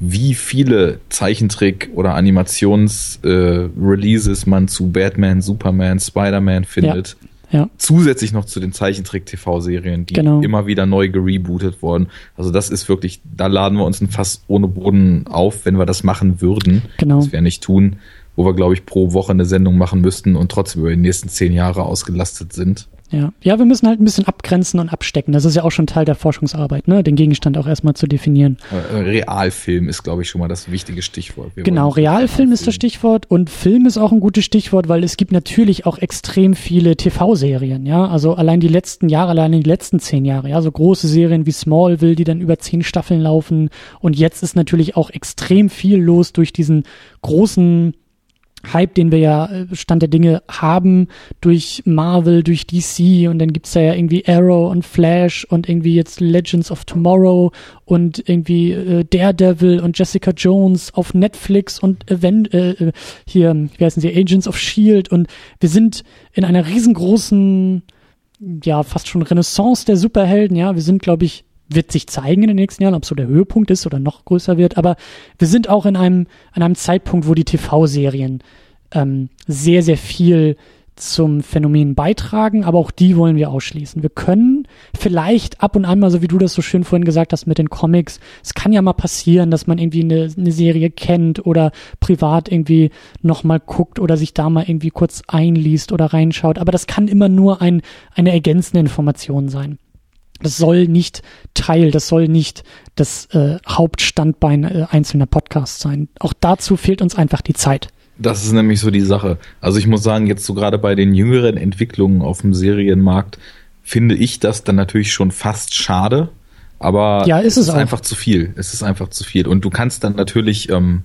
wie viele Zeichentrick- oder Animations-Releases äh, man zu Batman, Superman, Spider-Man findet. Ja. Ja. Zusätzlich noch zu den Zeichentrick-TV-Serien, die genau. immer wieder neu gerebootet wurden. Also das ist wirklich, da laden wir uns ein Fass ohne Boden auf, wenn wir das machen würden. Genau. Das wir nicht tun, wo wir, glaube ich, pro Woche eine Sendung machen müssten und trotzdem über die nächsten zehn Jahre ausgelastet sind. Ja. ja, wir müssen halt ein bisschen abgrenzen und abstecken. Das ist ja auch schon Teil der Forschungsarbeit, ne? den Gegenstand auch erstmal zu definieren. Äh, Realfilm ist, glaube ich, schon mal das wichtige Stichwort. Wir genau, Realfilm ist das Stichwort und Film ist auch ein gutes Stichwort, weil es gibt natürlich auch extrem viele TV-Serien, ja. Also allein die letzten Jahre, allein die letzten zehn Jahre, ja, so große Serien wie Smallville, die dann über zehn Staffeln laufen. Und jetzt ist natürlich auch extrem viel los durch diesen großen Hype, den wir ja äh, Stand der Dinge haben durch Marvel, durch DC und dann gibt's da ja irgendwie Arrow und Flash und irgendwie jetzt Legends of Tomorrow und irgendwie äh, Daredevil und Jessica Jones auf Netflix und Event, äh, äh, hier, wie heißen sie, Agents of Shield und wir sind in einer riesengroßen, ja, fast schon Renaissance der Superhelden, ja, wir sind, glaube ich, wird sich zeigen in den nächsten Jahren, ob so der Höhepunkt ist oder noch größer wird. Aber wir sind auch in einem, an einem Zeitpunkt, wo die TV-Serien ähm, sehr, sehr viel zum Phänomen beitragen, aber auch die wollen wir ausschließen. Wir können vielleicht ab und an mal, so wie du das so schön vorhin gesagt hast mit den Comics, es kann ja mal passieren, dass man irgendwie eine, eine Serie kennt oder privat irgendwie nochmal guckt oder sich da mal irgendwie kurz einliest oder reinschaut, aber das kann immer nur ein, eine ergänzende Information sein. Das soll nicht Teil, das soll nicht das äh, Hauptstandbein äh, einzelner Podcasts sein. Auch dazu fehlt uns einfach die Zeit. Das ist nämlich so die Sache. Also ich muss sagen, jetzt so gerade bei den jüngeren Entwicklungen auf dem Serienmarkt finde ich das dann natürlich schon fast schade. Aber ja, ist es, es ist auch. einfach zu viel. Es ist einfach zu viel. Und du kannst dann natürlich, ähm,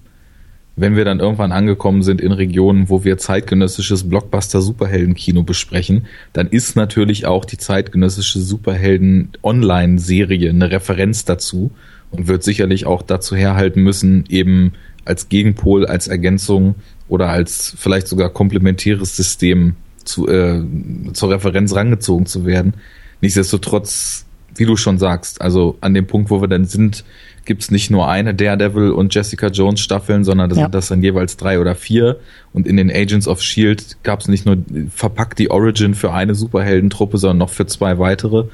wenn wir dann irgendwann angekommen sind in Regionen, wo wir zeitgenössisches Blockbuster-Superhelden-Kino besprechen, dann ist natürlich auch die zeitgenössische Superhelden-Online-Serie eine Referenz dazu und wird sicherlich auch dazu herhalten müssen, eben als Gegenpol, als Ergänzung oder als vielleicht sogar komplementäres System zu, äh, zur Referenz rangezogen zu werden. Nichtsdestotrotz, wie du schon sagst, also an dem Punkt, wo wir dann sind, gibt's nicht nur eine Daredevil und Jessica Jones Staffeln, sondern das Ja. sind das dann jeweils drei oder vier. Und in den Agents of Shield gab's nicht nur verpackt die Origin für eine Superheldentruppe, sondern noch für zwei weitere.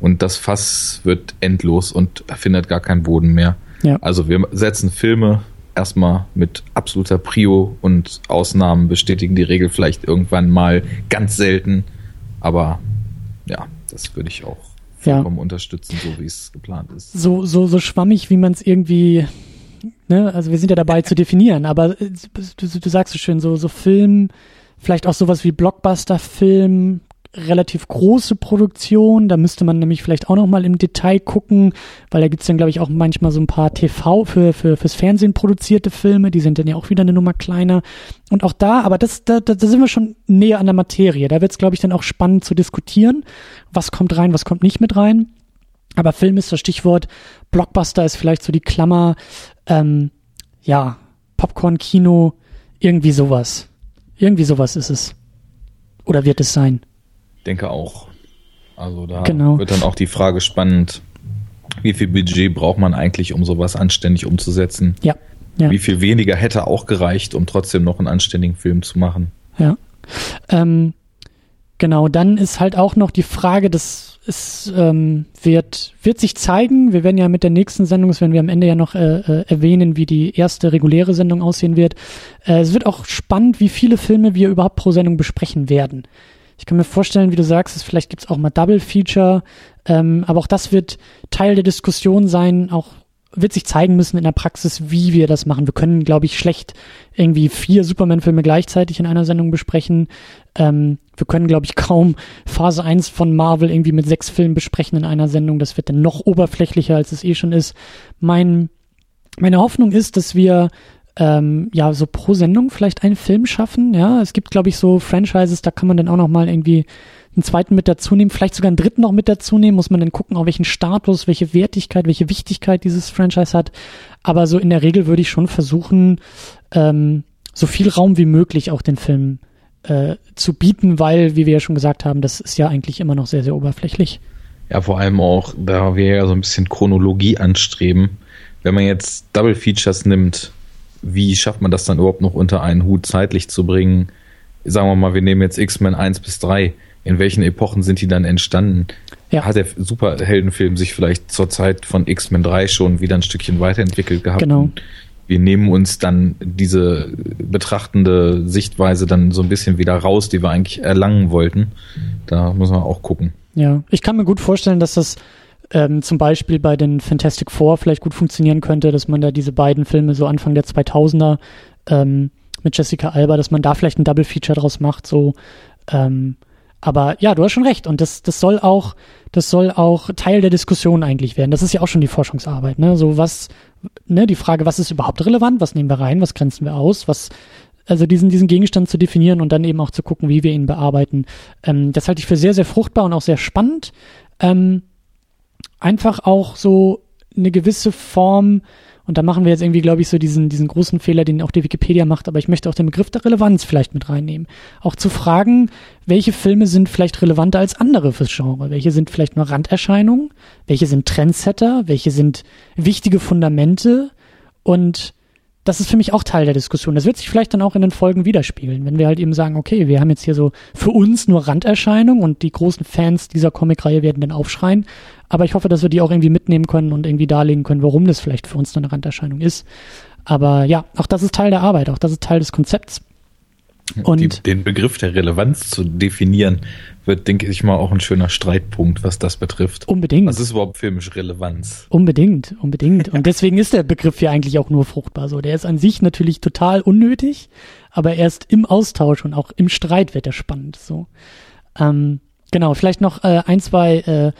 Und das Fass wird endlos und findet gar keinen Boden mehr. Ja. Also wir setzen Filme erstmal mit absoluter Prio und Ausnahmen bestätigen die Regel vielleicht irgendwann mal ganz selten. Aber ja, das würde ich auch Ja. vollkommen unterstützen, so wie es geplant ist. so, so, so schwammig, wie man es irgendwie, ne, also wir sind ja dabei zu definieren, aber äh, du, du sagst so schön, so, so Film, vielleicht auch sowas wie Blockbuster-Film, relativ große Produktion, da müsste man nämlich vielleicht auch nochmal im Detail gucken, weil da gibt's dann, glaube ich, auch manchmal so ein paar TV für, für fürs Fernsehen produzierte Filme, die sind dann ja auch wieder eine Nummer kleiner. Und auch da, aber das, da, da sind wir schon näher an der Materie. Da wird's, glaube ich, dann auch spannend zu diskutieren, was kommt rein, was kommt nicht mit rein. Aber Film ist das Stichwort. Blockbuster ist vielleicht so die Klammer. Ähm, ja, Popcorn-Kino, irgendwie sowas. Irgendwie sowas ist es. Oder wird es sein? Denke auch. Also da Genau. wird dann auch die Frage spannend, wie viel Budget braucht man eigentlich, um sowas anständig umzusetzen? Ja, ja, Wie viel weniger hätte auch gereicht, um trotzdem noch einen anständigen Film zu machen? ja. Ähm, genau, dann ist halt auch noch die Frage, das ist, ähm, wird, wird sich zeigen. Wir werden ja mit der nächsten Sendung, das werden wir am Ende ja noch äh, äh, erwähnen, wie die erste reguläre Sendung aussehen wird. Äh, es wird auch spannend, wie viele Filme wir überhaupt pro Sendung besprechen werden. Ich kann mir vorstellen, wie du sagst, es, vielleicht gibt's auch mal Double Feature, ähm, aber auch das wird Teil der Diskussion sein, auch wird sich zeigen müssen in der Praxis, wie wir das machen. Wir können, glaube ich, schlecht irgendwie vier Superman-Filme gleichzeitig in einer Sendung besprechen. Ähm, wir können, glaube ich, kaum Phase 1 von Marvel irgendwie mit sechs Filmen besprechen in einer Sendung. Das wird dann noch oberflächlicher, als es eh schon ist. Mein, meine Hoffnung ist, dass wir ähm, ja so pro Sendung vielleicht einen Film schaffen. Ja, es gibt, glaube ich, so Franchises, da kann man dann auch noch mal irgendwie einen zweiten mit dazu nehmen, vielleicht sogar einen dritten noch mit dazu nehmen, muss man dann gucken, auf welchen Status, welche Wertigkeit, welche Wichtigkeit dieses Franchise hat. Aber so in der Regel würde ich schon versuchen, ähm, so viel Raum wie möglich auch den Film äh, zu bieten, weil, wie wir ja schon gesagt haben, das ist ja eigentlich immer noch sehr, sehr oberflächlich. Ja, vor allem auch, da wir ja so ein bisschen Chronologie anstreben. Wenn man jetzt Double Features nimmt, wie schafft man das dann überhaupt noch unter einen Hut zeitlich zu bringen? Sagen wir mal, wir nehmen jetzt X-Men 1 bis 3. In welchen Epochen sind die dann entstanden? Ja. Hat der Superheldenfilm sich vielleicht zur Zeit von X-Men 3 schon wieder ein Stückchen weiterentwickelt gehabt? Genau. Wir nehmen uns dann diese betrachtende Sichtweise dann so ein bisschen wieder raus, die wir eigentlich erlangen wollten. Da muss man auch gucken. Ja, ich kann mir gut vorstellen, dass das ähm, zum Beispiel bei den Fantastic Four vielleicht gut funktionieren könnte, dass man da diese beiden Filme so Anfang der 2000er ähm, mit Jessica Alba, dass man da vielleicht ein Double Feature draus macht, so. Ähm, aber ja, du hast schon recht und das, das soll auch, das soll auch Teil der Diskussion eigentlich werden. Das ist ja auch schon die Forschungsarbeit, ne? So was, ne, die Frage, was ist überhaupt relevant, was nehmen wir rein, was grenzen wir aus, was, also diesen, diesen Gegenstand zu definieren und dann eben auch zu gucken, wie wir ihn bearbeiten. Ähm, das halte ich für sehr, sehr fruchtbar und auch sehr spannend. Ähm, einfach auch so eine gewisse Form, und da machen wir jetzt irgendwie, glaube ich, so diesen, diesen großen Fehler, den auch die Wikipedia macht, aber ich möchte auch den Begriff der Relevanz vielleicht mit reinnehmen. Auch zu fragen, welche Filme sind vielleicht relevanter als andere fürs Genre? Welche sind vielleicht nur Randerscheinungen? Welche sind Trendsetter? Welche sind wichtige Fundamente? Und das ist für mich auch Teil der Diskussion. Das wird sich vielleicht dann auch in den Folgen widerspiegeln, wenn wir halt eben sagen, okay, wir haben jetzt hier so für uns nur Randerscheinungen und die großen Fans dieser Comicreihe werden dann aufschreien. Aber ich hoffe, dass wir die auch irgendwie mitnehmen können und irgendwie darlegen können, warum das vielleicht für uns dann eine Randerscheinung ist. Aber ja, auch das ist Teil der Arbeit, auch das ist Teil des Konzepts. Und die, den Begriff der Relevanz zu definieren, wird, denke ich mal, auch ein schöner Streitpunkt, was das betrifft. Unbedingt. Was ist überhaupt filmisch Relevanz? Unbedingt, unbedingt. Und deswegen ist der Begriff hier eigentlich auch nur fruchtbar. So, der ist an sich natürlich total unnötig, aber erst im Austausch und auch im Streit wird er spannend. So, ähm, genau. Vielleicht noch äh, ein, zwei. Äh,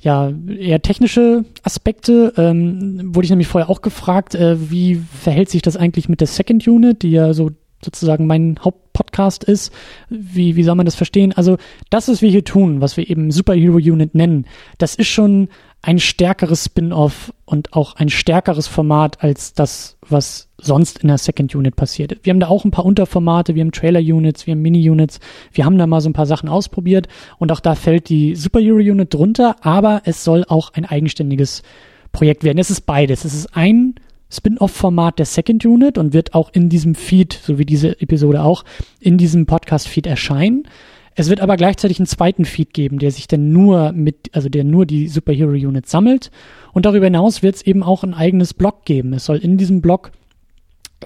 ja, eher technische Aspekte. Ähm, wurde ich nämlich vorher auch gefragt, äh, wie verhält sich das eigentlich mit der Second Unit, die ja so sozusagen mein Hauptpodcast ist. Wie, wie soll man das verstehen? Also das, was wir hier tun, was wir eben Superhero Unit nennen, das ist schon ein stärkeres Spin-off und auch ein stärkeres Format als das, was sonst in der Second Unit passiert. Wir haben da auch ein paar Unterformate, wir haben Trailer-Units, wir haben Mini-Units, wir haben da mal so ein paar Sachen ausprobiert und auch da fällt die Superhero Unit drunter, aber es soll auch ein eigenständiges Projekt werden. Es ist beides. Es ist ein Spin-off-Format der Second Unit und wird auch in diesem Feed, so wie diese Episode auch, in diesem Podcast-Feed erscheinen. Es wird aber gleichzeitig einen zweiten Feed geben, der sich dann nur mit, also der nur die Superhero Unit sammelt. Und darüber hinaus wird es eben auch ein eigenes Blog geben. Es soll in diesem Blog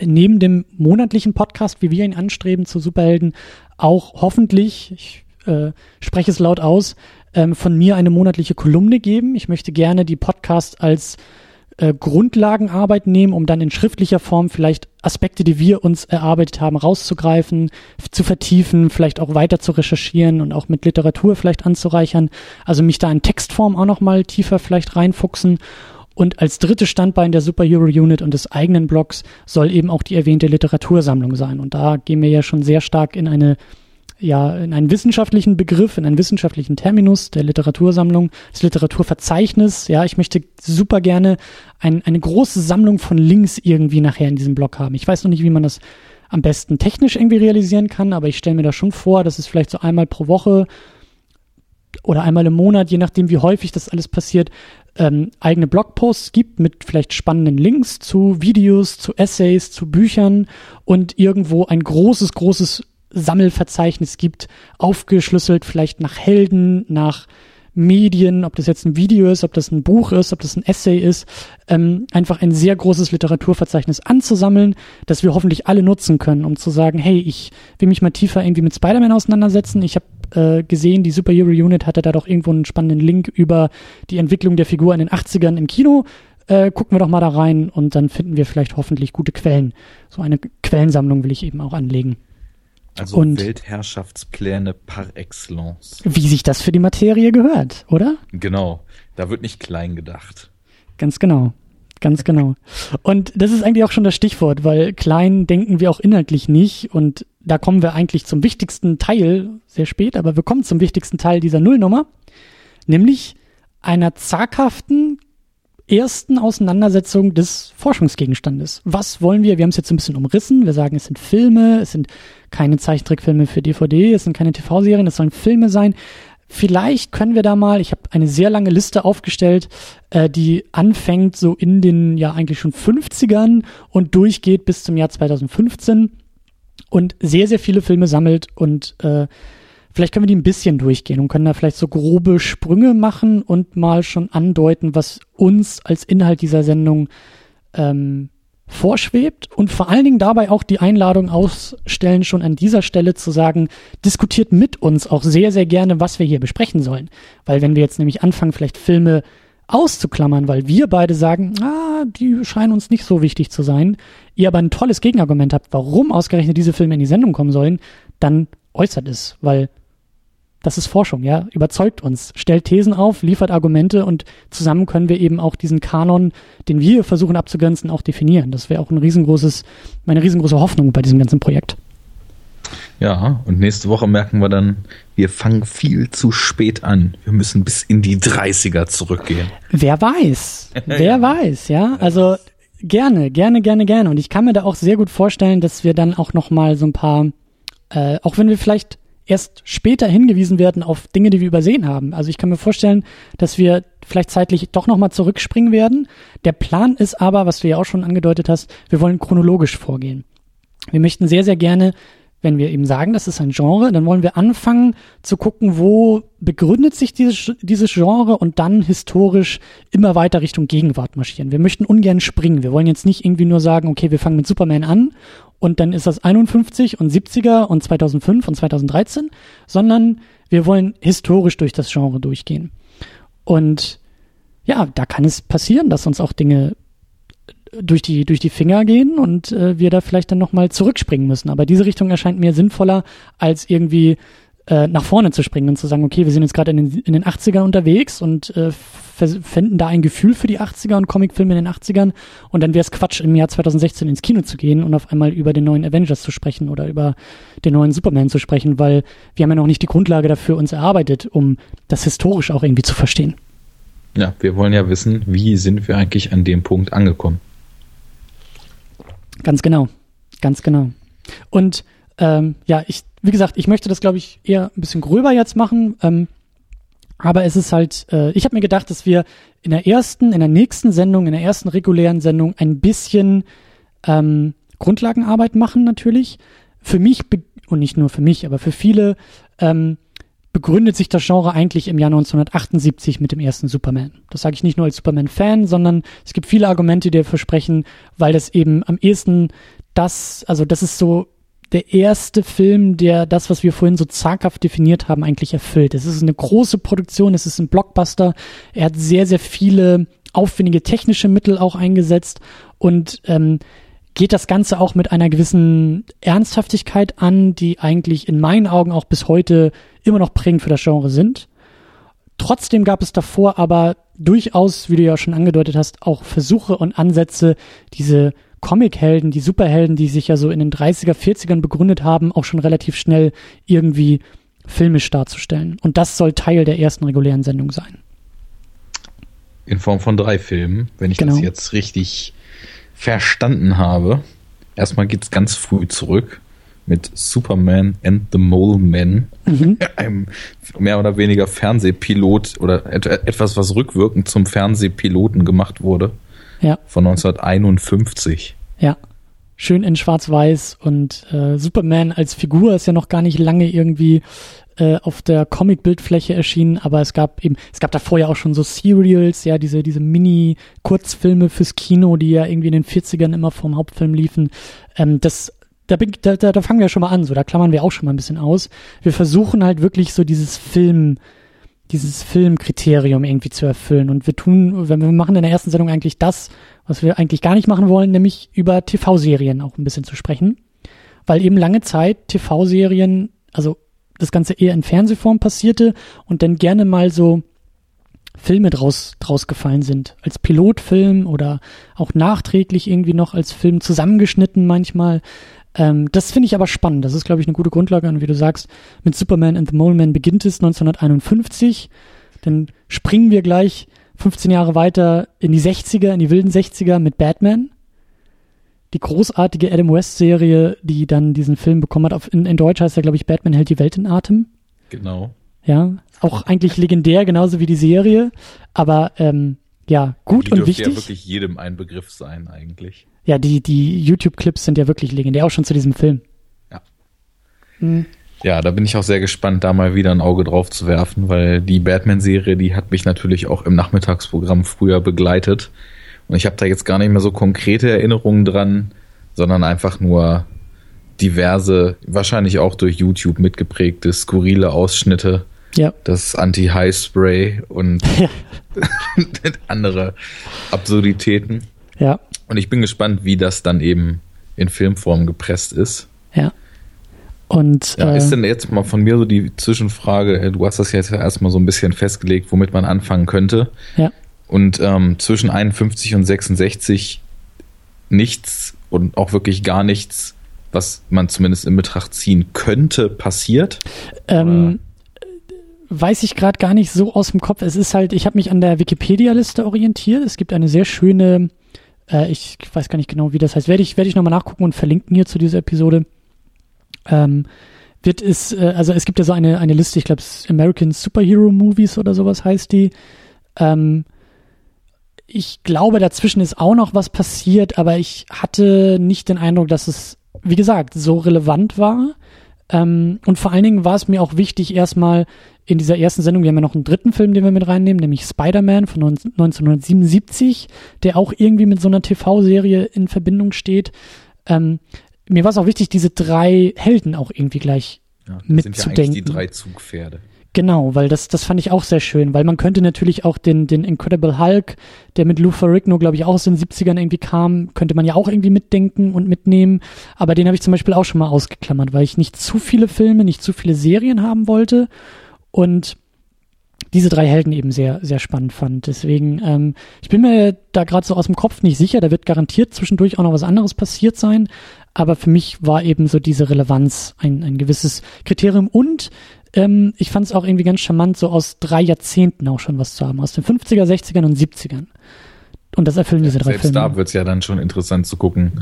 neben dem monatlichen Podcast, wie wir ihn anstreben zu Superhelden, auch hoffentlich, ich äh, spreche es laut aus, ähm, von mir eine monatliche Kolumne geben. Ich möchte gerne die Podcast als äh, Grundlagenarbeit nehmen, um dann in schriftlicher Form vielleicht Aspekte, die wir uns erarbeitet haben, rauszugreifen, zu vertiefen, vielleicht auch weiter zu recherchieren und auch mit Literatur vielleicht anzureichern. Also mich da in Textform auch nochmal tiefer vielleicht reinfuchsen. Und als drittes Standbein der Superhero Unit und des eigenen Blogs soll eben auch die erwähnte Literatursammlung sein. Und da gehen wir ja schon sehr stark in eine ja in einen wissenschaftlichen Begriff, in einen wissenschaftlichen Terminus der Literatursammlung, das Literaturverzeichnis. Ja, ich möchte super gerne ein, eine große Sammlung von Links irgendwie nachher in diesem Blog haben. Ich weiß noch nicht, wie man das am besten technisch irgendwie realisieren kann, aber ich stelle mir da schon vor, dass es vielleicht so einmal pro Woche oder einmal im Monat, je nachdem, wie häufig das alles passiert, ähm, eigene Blogposts gibt mit vielleicht spannenden Links zu Videos, zu Essays, zu Büchern und irgendwo ein großes, großes Sammelverzeichnis gibt, aufgeschlüsselt vielleicht nach Helden, nach Medien, ob das jetzt ein Video ist, ob das ein Buch ist, ob das ein Essay ist, ähm, einfach ein sehr großes Literaturverzeichnis anzusammeln, das wir hoffentlich alle nutzen können, um zu sagen, hey, ich will mich mal tiefer irgendwie mit Spider-Man auseinandersetzen. Ich habe äh, gesehen, die Superhero Unit hatte da doch irgendwo einen spannenden Link über die Entwicklung der Figur in den 80ern im Kino. Äh, gucken wir doch mal da rein und dann finden wir vielleicht hoffentlich gute Quellen. So eine Quellensammlung will ich eben auch anlegen. Also und Weltherrschaftspläne par excellence. Wie sich das für die Materie gehört, oder? Genau. Da wird nicht klein gedacht. Ganz genau. Ganz genau. Und das ist eigentlich auch schon das Stichwort, weil klein denken wir auch inhaltlich nicht. Und da kommen wir eigentlich zum wichtigsten Teil, sehr spät, aber wir kommen zum wichtigsten Teil dieser Nullnummer, nämlich einer zaghaften, ersten Auseinandersetzung des Forschungsgegenstandes. Was wollen wir? Wir haben es jetzt ein bisschen umrissen. Wir sagen, es sind Filme, es sind keine Zeichentrickfilme für DVD, es sind keine TV-Serien, es sollen Filme sein. Vielleicht können wir da mal, ich habe eine sehr lange Liste aufgestellt, äh, die anfängt so in den ja eigentlich schon 50ern und durchgeht bis zum Jahr 2015 und sehr, sehr viele Filme sammelt und äh, Vielleicht können wir die ein bisschen durchgehen und können da vielleicht so grobe Sprünge machen und mal schon andeuten, was uns als Inhalt dieser Sendung ähm, vorschwebt und vor allen Dingen dabei auch die Einladung ausstellen, schon an dieser Stelle zu sagen, diskutiert mit uns auch sehr, sehr gerne, was wir hier besprechen sollen. Weil wenn wir jetzt nämlich anfangen, vielleicht Filme auszuklammern, weil wir beide sagen, ah, die scheinen uns nicht so wichtig zu sein, ihr aber ein tolles Gegenargument habt, warum ausgerechnet diese Filme in die Sendung kommen sollen, dann äußert es, weil das ist Forschung, ja. Überzeugt uns, stellt Thesen auf, liefert Argumente und zusammen können wir eben auch diesen Kanon, den wir versuchen abzugrenzen, auch definieren. Das wäre auch ein riesengroßes, meine riesengroße Hoffnung bei diesem ganzen Projekt. Ja, und nächste Woche merken wir dann, wir fangen viel zu spät an. Wir müssen bis in die 30er zurückgehen. Wer weiß? Wer weiß, ja? Also gerne, gerne, gerne, gerne. Und ich kann mir da auch sehr gut vorstellen, dass wir dann auch noch mal so ein paar, äh, auch wenn wir vielleicht erst später hingewiesen werden auf Dinge, die wir übersehen haben. Also ich kann mir vorstellen, dass wir vielleicht zeitlich doch nochmal zurückspringen werden. Der Plan ist aber, was du ja auch schon angedeutet hast, wir wollen chronologisch vorgehen. Wir möchten sehr, sehr gerne wenn wir eben sagen, das ist ein Genre, dann wollen wir anfangen zu gucken, wo begründet sich dieses, dieses Genre und dann historisch immer weiter Richtung Gegenwart marschieren. Wir möchten ungern springen. Wir wollen jetzt nicht irgendwie nur sagen, okay, wir fangen mit Superman an und dann ist das 51 und 70er und 2005 und 2013, sondern wir wollen historisch durch das Genre durchgehen. Und ja, da kann es passieren, dass uns auch Dinge durch die, durch die Finger gehen und äh, wir da vielleicht dann nochmal zurückspringen müssen. Aber diese Richtung erscheint mir sinnvoller, als irgendwie äh, nach vorne zu springen und zu sagen, okay, wir sind jetzt gerade in den, in den 80ern unterwegs und äh, finden da ein Gefühl für die 80er und Comicfilme in den 80ern und dann wäre es Quatsch, im Jahr 2016 ins Kino zu gehen und auf einmal über den neuen Avengers zu sprechen oder über den neuen Superman zu sprechen, weil wir haben ja noch nicht die Grundlage dafür uns erarbeitet, um das historisch auch irgendwie zu verstehen. Ja, wir wollen ja wissen, wie sind wir eigentlich an dem Punkt angekommen. Ganz genau, ganz genau. Und ähm, ja, ich, wie gesagt, ich möchte das, glaube ich, eher ein bisschen gröber jetzt machen. Ähm, aber es ist halt, äh, ich habe mir gedacht, dass wir in der ersten, in der nächsten Sendung, in der ersten regulären Sendung ein bisschen ähm, Grundlagenarbeit machen natürlich. Für mich, und nicht nur für mich, aber für viele ähm, begründet sich das Genre eigentlich im Jahr 1978 mit dem ersten Superman. Das sage ich nicht nur als Superman-Fan, sondern es gibt viele Argumente, die dafür sprechen, weil das eben am ehesten das, also das ist so der erste Film, der das, was wir vorhin so zaghaft definiert haben, eigentlich erfüllt. Es ist eine große Produktion, es ist ein Blockbuster. Er hat sehr, sehr viele aufwendige technische Mittel auch eingesetzt und ähm, geht das Ganze auch mit einer gewissen Ernsthaftigkeit an, die eigentlich in meinen Augen auch bis heute immer noch prägend für das Genre sind. Trotzdem gab es davor aber durchaus, wie du ja schon angedeutet hast, auch Versuche und Ansätze, diese Comichelden, die Superhelden, die sich ja so in den 30er, 40ern begründet haben, auch schon relativ schnell irgendwie filmisch darzustellen. Und das soll Teil der ersten regulären Sendung sein. In Form von drei Filmen, wenn ich genau. das jetzt richtig verstanden habe. Erstmal geht es ganz früh zurück mit Superman and the Mole Man, mhm. einem mehr oder weniger Fernsehpilot oder et etwas, was rückwirkend zum Fernsehpiloten gemacht wurde. Ja. Von 1951. Ja. Schön in Schwarz-Weiß und äh, Superman als Figur ist ja noch gar nicht lange irgendwie äh, auf der Comic-Bildfläche erschienen, aber es gab eben, es gab davor ja auch schon so Serials, ja, diese, diese Mini-Kurzfilme fürs Kino, die ja irgendwie in den 40ern immer vom Hauptfilm liefen. Ähm, das da, da, da, da fangen wir schon mal an, so da klammern wir auch schon mal ein bisschen aus. Wir versuchen halt wirklich so dieses Film, dieses Filmkriterium irgendwie zu erfüllen. Und wir tun, wenn wir machen in der ersten Sendung eigentlich das, was wir eigentlich gar nicht machen wollen, nämlich über TV-Serien auch ein bisschen zu sprechen. Weil eben lange Zeit TV-Serien, also das Ganze eher in Fernsehform passierte und dann gerne mal so Filme draus, draus gefallen sind. Als Pilotfilm oder auch nachträglich irgendwie noch als Film zusammengeschnitten manchmal. Ähm, das finde ich aber spannend. Das ist, glaube ich, eine gute Grundlage. Und wie du sagst, mit Superman and the Mole Man beginnt es 1951. Dann springen wir gleich 15 Jahre weiter in die 60er, in die wilden 60er mit Batman die großartige Adam West-Serie, die dann diesen Film bekommen hat. Auf, in, in Deutsch heißt er, glaube ich, Batman hält die Welt in Atem. Genau. Ja, auch eigentlich legendär, genauso wie die Serie. Aber ähm, ja, gut die und wichtig. ja wirklich jedem ein Begriff sein, eigentlich. Ja, die, die YouTube-Clips sind ja wirklich legendär, auch schon zu diesem Film. Ja. Hm. Ja, da bin ich auch sehr gespannt, da mal wieder ein Auge drauf zu werfen, weil die Batman-Serie, die hat mich natürlich auch im Nachmittagsprogramm früher begleitet. Und ich habe da jetzt gar nicht mehr so konkrete Erinnerungen dran, sondern einfach nur diverse, wahrscheinlich auch durch YouTube mitgeprägte, skurrile Ausschnitte. Ja. Das Anti-High-Spray und ja. andere Absurditäten. Ja. Und ich bin gespannt, wie das dann eben in Filmform gepresst ist. Ja. Und, ja, äh, ist denn jetzt mal von mir so die Zwischenfrage, du hast das jetzt erstmal so ein bisschen festgelegt, womit man anfangen könnte. Ja. Und ähm, zwischen 51 und 66 nichts und auch wirklich gar nichts, was man zumindest in Betracht ziehen könnte, passiert? Ähm, weiß ich gerade gar nicht so aus dem Kopf. Es ist halt, ich habe mich an der Wikipedia-Liste orientiert. Es gibt eine sehr schöne, äh, ich weiß gar nicht genau, wie das heißt. Werde ich, werde ich nochmal nachgucken und verlinken hier zu dieser Episode. Ähm, wird es, äh, also es gibt ja so eine, eine Liste, ich glaube, American Superhero Movies oder sowas heißt die. Ähm, ich glaube, dazwischen ist auch noch was passiert, aber ich hatte nicht den Eindruck, dass es, wie gesagt, so relevant war. Ähm, und vor allen Dingen war es mir auch wichtig, erstmal in dieser ersten Sendung, wir haben ja noch einen dritten Film, den wir mit reinnehmen, nämlich Spider-Man von 1977, der auch irgendwie mit so einer TV-Serie in Verbindung steht. Ähm, mir war es auch wichtig, diese drei Helden auch irgendwie gleich ja, mitzudenken. Sind ja die drei Zugpferde. Genau, weil das, das fand ich auch sehr schön, weil man könnte natürlich auch den, den Incredible Hulk, der mit Lou Ferrigno, glaube ich, auch aus den 70ern irgendwie kam, könnte man ja auch irgendwie mitdenken und mitnehmen. Aber den habe ich zum Beispiel auch schon mal ausgeklammert, weil ich nicht zu viele Filme, nicht zu viele Serien haben wollte und diese drei Helden eben sehr, sehr spannend fand. Deswegen, ähm, ich bin mir da gerade so aus dem Kopf nicht sicher, da wird garantiert zwischendurch auch noch was anderes passiert sein. Aber für mich war eben so diese Relevanz ein, ein gewisses Kriterium und ähm, ich fand es auch irgendwie ganz charmant, so aus drei Jahrzehnten auch schon was zu haben, aus den 50er, 60ern und 70ern. Und das erfüllen diese drei Selbst Filme. da wird es ja dann schon interessant zu gucken,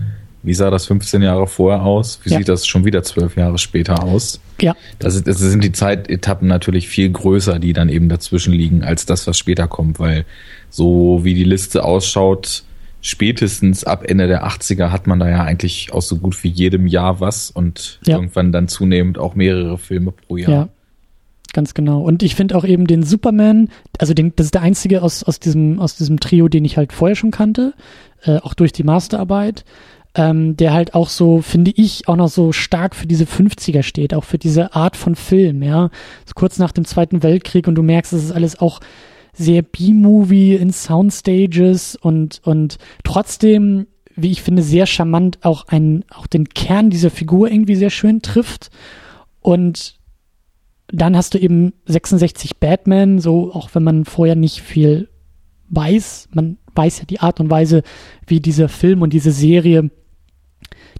wie sah das 15 Jahre vorher aus? Wie ja. sieht das schon wieder zwölf Jahre später aus? Ja. Das, das sind die Zeitetappen natürlich viel größer, die dann eben dazwischen liegen, als das, was später kommt, weil so wie die Liste ausschaut, spätestens ab Ende der 80er hat man da ja eigentlich aus so gut wie jedem Jahr was und ja. irgendwann dann zunehmend auch mehrere Filme pro Jahr. Ja. Ganz genau. Und ich finde auch eben den Superman, also den, das ist der einzige aus, aus, diesem, aus diesem Trio, den ich halt vorher schon kannte, äh, auch durch die Masterarbeit, ähm, der halt auch so, finde ich, auch noch so stark für diese 50er steht, auch für diese Art von Film, ja. So kurz nach dem Zweiten Weltkrieg und du merkst, es ist alles auch sehr B-Movie in Soundstages und, und trotzdem, wie ich finde, sehr charmant auch einen, auch den Kern dieser Figur irgendwie sehr schön trifft. Und dann hast du eben 66 Batman, so auch wenn man vorher nicht viel weiß, man weiß ja die Art und Weise, wie dieser Film und diese Serie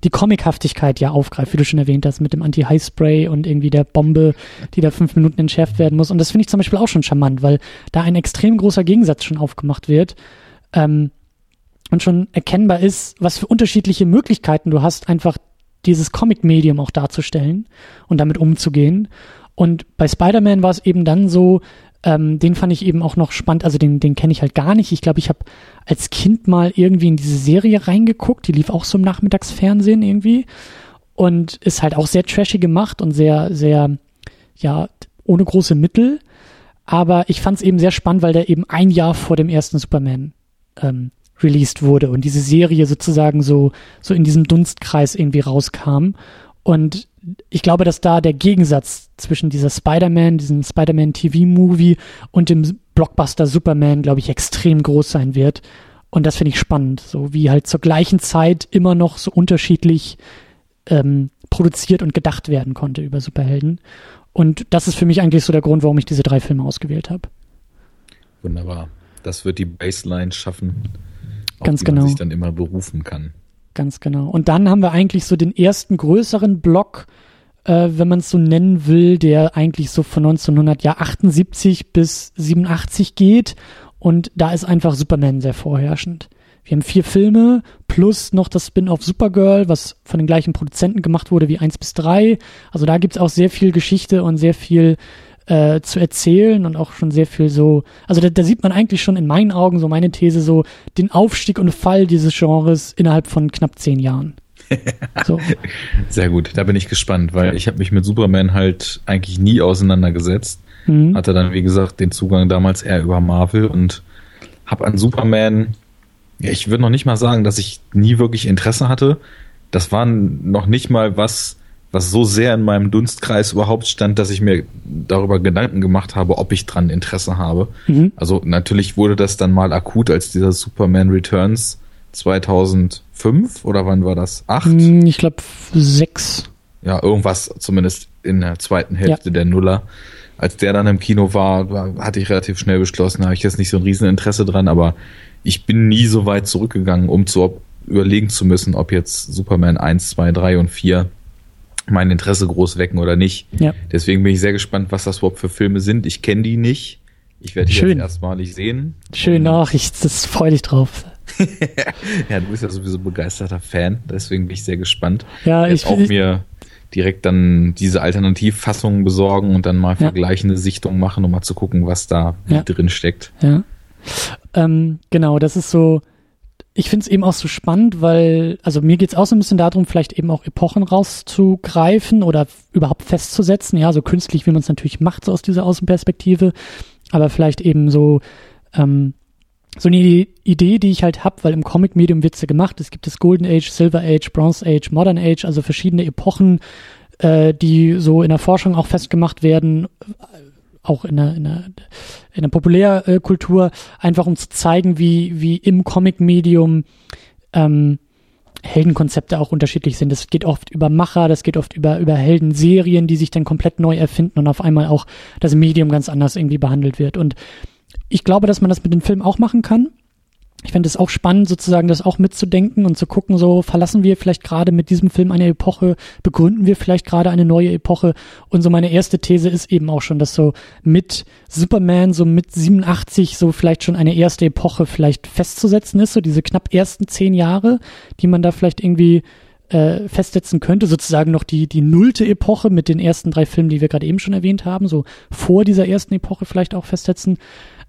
die Comichaftigkeit ja aufgreift, wie du schon erwähnt hast, mit dem Anti-High-Spray und irgendwie der Bombe, die da fünf Minuten entschärft werden muss. Und das finde ich zum Beispiel auch schon charmant, weil da ein extrem großer Gegensatz schon aufgemacht wird. Ähm, und schon erkennbar ist, was für unterschiedliche Möglichkeiten du hast, einfach dieses Comic-Medium auch darzustellen und damit umzugehen. Und bei Spider-Man war es eben dann so, ähm, den fand ich eben auch noch spannend. Also den, den kenne ich halt gar nicht. Ich glaube, ich habe als Kind mal irgendwie in diese Serie reingeguckt. Die lief auch so im Nachmittagsfernsehen irgendwie. Und ist halt auch sehr trashy gemacht und sehr, sehr, ja, ohne große Mittel. Aber ich fand es eben sehr spannend, weil der eben ein Jahr vor dem ersten Superman ähm, released wurde und diese Serie sozusagen so, so in diesem Dunstkreis irgendwie rauskam. Und ich glaube, dass da der Gegensatz zwischen dieser Spider-Man, diesem Spider-Man TV-Movie und dem Blockbuster Superman, glaube ich, extrem groß sein wird. Und das finde ich spannend, so wie halt zur gleichen Zeit immer noch so unterschiedlich ähm, produziert und gedacht werden konnte über Superhelden. Und das ist für mich eigentlich so der Grund, warum ich diese drei Filme ausgewählt habe. Wunderbar. Das wird die Baseline schaffen, auf Ganz die genau. man sich dann immer berufen kann. Ganz genau. Und dann haben wir eigentlich so den ersten größeren Block, äh, wenn man es so nennen will, der eigentlich so von 1978 bis 87 geht. Und da ist einfach Superman sehr vorherrschend. Wir haben vier Filme plus noch das Spin-off Supergirl, was von den gleichen Produzenten gemacht wurde wie eins bis drei. Also da gibt's auch sehr viel Geschichte und sehr viel äh, zu erzählen und auch schon sehr viel so, also da, da sieht man eigentlich schon in meinen Augen so meine These so den Aufstieg und Fall dieses Genres innerhalb von knapp zehn Jahren. So. Sehr gut, da bin ich gespannt, weil ich habe mich mit Superman halt eigentlich nie auseinandergesetzt. Mhm. Hatte dann, wie gesagt, den Zugang damals eher über Marvel und habe an Superman, ja, ich würde noch nicht mal sagen, dass ich nie wirklich Interesse hatte. Das war noch nicht mal was, was so sehr in meinem Dunstkreis überhaupt stand, dass ich mir darüber Gedanken gemacht habe, ob ich dran Interesse habe. Mhm. Also natürlich wurde das dann mal akut, als dieser Superman Returns 2005 oder wann war das? Acht? Hm, ich glaube sechs. Ja, irgendwas zumindest in der zweiten Hälfte ja. der Nuller. Als der dann im Kino war, hatte ich relativ schnell beschlossen, habe ich jetzt nicht so ein Rieseninteresse dran, aber ich bin nie so weit zurückgegangen, um zu überlegen zu müssen, ob jetzt Superman 1, 2, 3 und 4 mein Interesse groß wecken oder nicht. Ja. Deswegen bin ich sehr gespannt, was das überhaupt für Filme sind. Ich kenne die nicht. Ich werde die Schön. jetzt erstmalig sehen. Schön Nachricht, das freue ich drauf. ja, du bist ja sowieso begeisterter Fan, deswegen bin ich sehr gespannt. Ja, ich auch mir direkt dann diese Alternativfassungen besorgen und dann mal Ja. vergleichende Sichtungen machen, um mal zu gucken, was da Ja. drin steckt. Ja. Ähm, genau, das ist so, ich finde es eben auch so spannend, weil, also mir geht's auch so ein bisschen darum, vielleicht eben auch Epochen rauszugreifen oder überhaupt festzusetzen, ja, so künstlich, wie man es natürlich macht, so aus dieser Außenperspektive, aber vielleicht eben so, ähm, so eine Idee, die ich halt hab, weil im Comic-Medium wird's ja gemacht, es gibt das Golden Age, Silver Age, Bronze Age, Modern Age, also verschiedene Epochen, äh, die so in der Forschung auch festgemacht werden, auch in der, in der, in der Populärkultur, einfach um zu zeigen, wie, wie im Comic-Medium ähm, Heldenkonzepte auch unterschiedlich sind. Das geht oft über Macher, das geht oft über, über Heldenserien, die sich dann komplett neu erfinden und auf einmal auch das Medium ganz anders irgendwie behandelt wird. Und ich glaube, dass man das mit dem Film auch machen kann. Ich fände es auch spannend, sozusagen das auch mitzudenken und zu gucken, so verlassen wir vielleicht gerade mit diesem Film eine Epoche, begründen wir vielleicht gerade eine neue Epoche. Und so meine erste These ist eben auch schon, dass so mit Superman, so mit 87, so vielleicht schon eine erste Epoche vielleicht festzusetzen ist, so diese knapp ersten zehn Jahre, die man da vielleicht irgendwie äh, festsetzen könnte, sozusagen noch die, die nullte Epoche mit den ersten drei Filmen, die wir gerade eben schon erwähnt haben, so vor dieser ersten Epoche vielleicht auch festsetzen.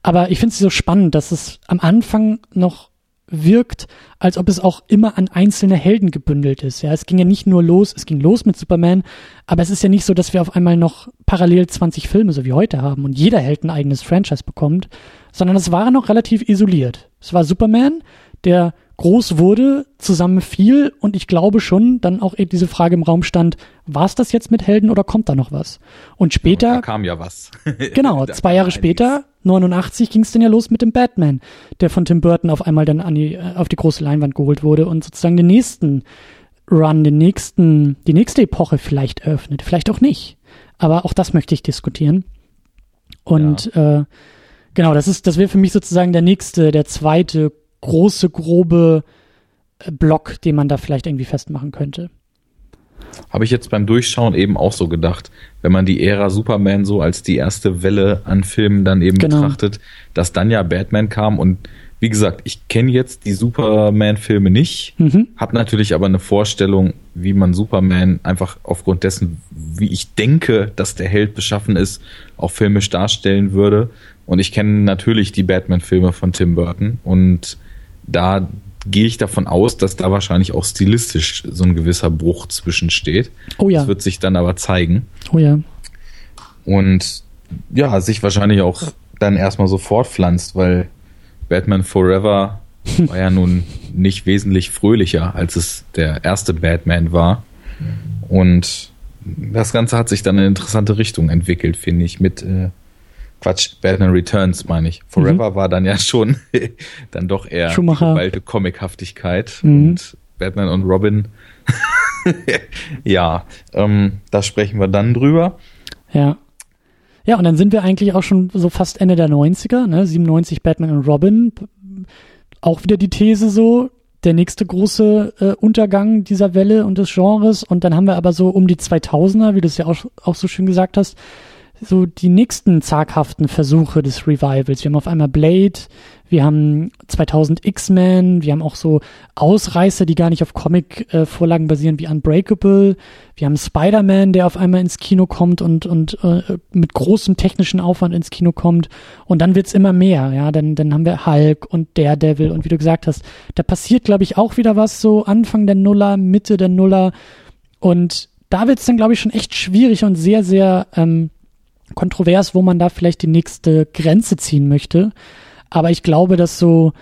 Aber ich finde es so spannend, dass es am Anfang noch wirkt, als ob es auch immer an einzelne Helden gebündelt ist. Ja, es ging ja nicht nur los, es ging los mit Superman, aber es ist ja nicht so, dass wir auf einmal noch parallel 20 Filme, so wie heute haben, und jeder Held ein eigenes Franchise bekommt, sondern es war noch relativ isoliert. Es war Superman, der groß wurde, zusammenfiel und ich glaube schon, dann auch eben diese Frage im Raum stand, war es das jetzt mit Helden oder kommt da noch was? Und später Da kam ja was. Genau, zwei Jahre einiges. später, 89, ging es dann ja los mit dem Batman, der von Tim Burton auf einmal dann an die, äh, auf die große Leinwand geholt wurde und sozusagen den nächsten Run, den nächsten, die nächste Epoche vielleicht eröffnet, vielleicht auch nicht. Aber auch das möchte ich diskutieren. Und äh, genau, das ist, das wäre für mich sozusagen der nächste, der zweite große, grobe äh, Block, den man da vielleicht irgendwie festmachen könnte. Habe ich jetzt beim Durchschauen eben auch so gedacht, wenn man die Ära Superman so als die erste Welle an Filmen dann eben Genau. betrachtet, dass dann ja Batman kam und wie gesagt, ich kenne jetzt die Superman-Filme nicht, Mhm. habe natürlich aber eine Vorstellung, wie man Superman einfach aufgrund dessen, wie ich denke, dass der Held beschaffen ist, auch filmisch darstellen würde. Und ich kenne natürlich die Batman-Filme von Tim Burton und da gehe ich davon aus, dass da wahrscheinlich auch stilistisch so ein gewisser Bruch zwischensteht. Oh ja, Das wird sich dann aber zeigen. oh ja. Und ja, sich wahrscheinlich auch dann erstmal so fortpflanzt, weil Batman Forever war ja nun nicht wesentlich fröhlicher, als es der erste Batman war. Und das Ganze hat sich dann in eine interessante Richtung entwickelt, finde ich, mit äh, Quatsch, Batman Returns, meine ich. Forever war dann ja schon dann doch eher die Schumacher. geballte Comichaftigkeit Mhm. und Batman und Robin. ja, ähm, da sprechen wir dann drüber. Ja. Ja, und dann sind wir eigentlich auch schon so fast Ende der 90er, ne? 97 Batman und Robin. Auch wieder die These so, der nächste große äh, Untergang dieser Welle und des Genres. Und dann haben wir aber so um die 2000er, wie du es ja auch, auch so schön gesagt hast, so die nächsten zaghaften Versuche des Revivals. Wir haben auf einmal Blade, wir haben 2000 X-Men, wir haben auch so Ausreißer, die gar nicht auf Comic-Vorlagen basieren, wie Unbreakable. Wir haben Spider-Man, der auf einmal ins Kino kommt und, und äh, mit großem technischen Aufwand ins Kino kommt. Und dann wird's immer mehr, ja. Dann, dann haben wir Hulk und Daredevil und wie du gesagt hast, da passiert, glaube ich, auch wieder was so Anfang der Nuller, Mitte der Nuller. Und da wird's dann, glaube ich, schon echt schwierig und sehr, sehr ähm, kontrovers, wo man da vielleicht die nächste Grenze ziehen möchte. Aber ich glaube, dass so,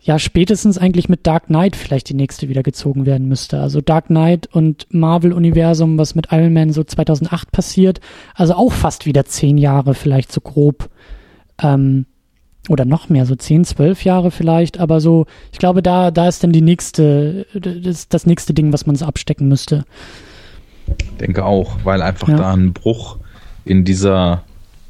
ja, spätestens eigentlich mit Dark Knight vielleicht die nächste wieder gezogen werden müsste. Also Dark Knight und Marvel-Universum, was mit Iron Man so 2008 passiert. Also auch fast wieder zehn Jahre vielleicht so grob. Ähm, oder noch mehr, so zehn, zwölf Jahre vielleicht. Aber so, ich glaube, da, da ist dann die nächste, das, das nächste Ding, was man so abstecken müsste. Denke auch, weil einfach Ja. da ein Bruch in dieser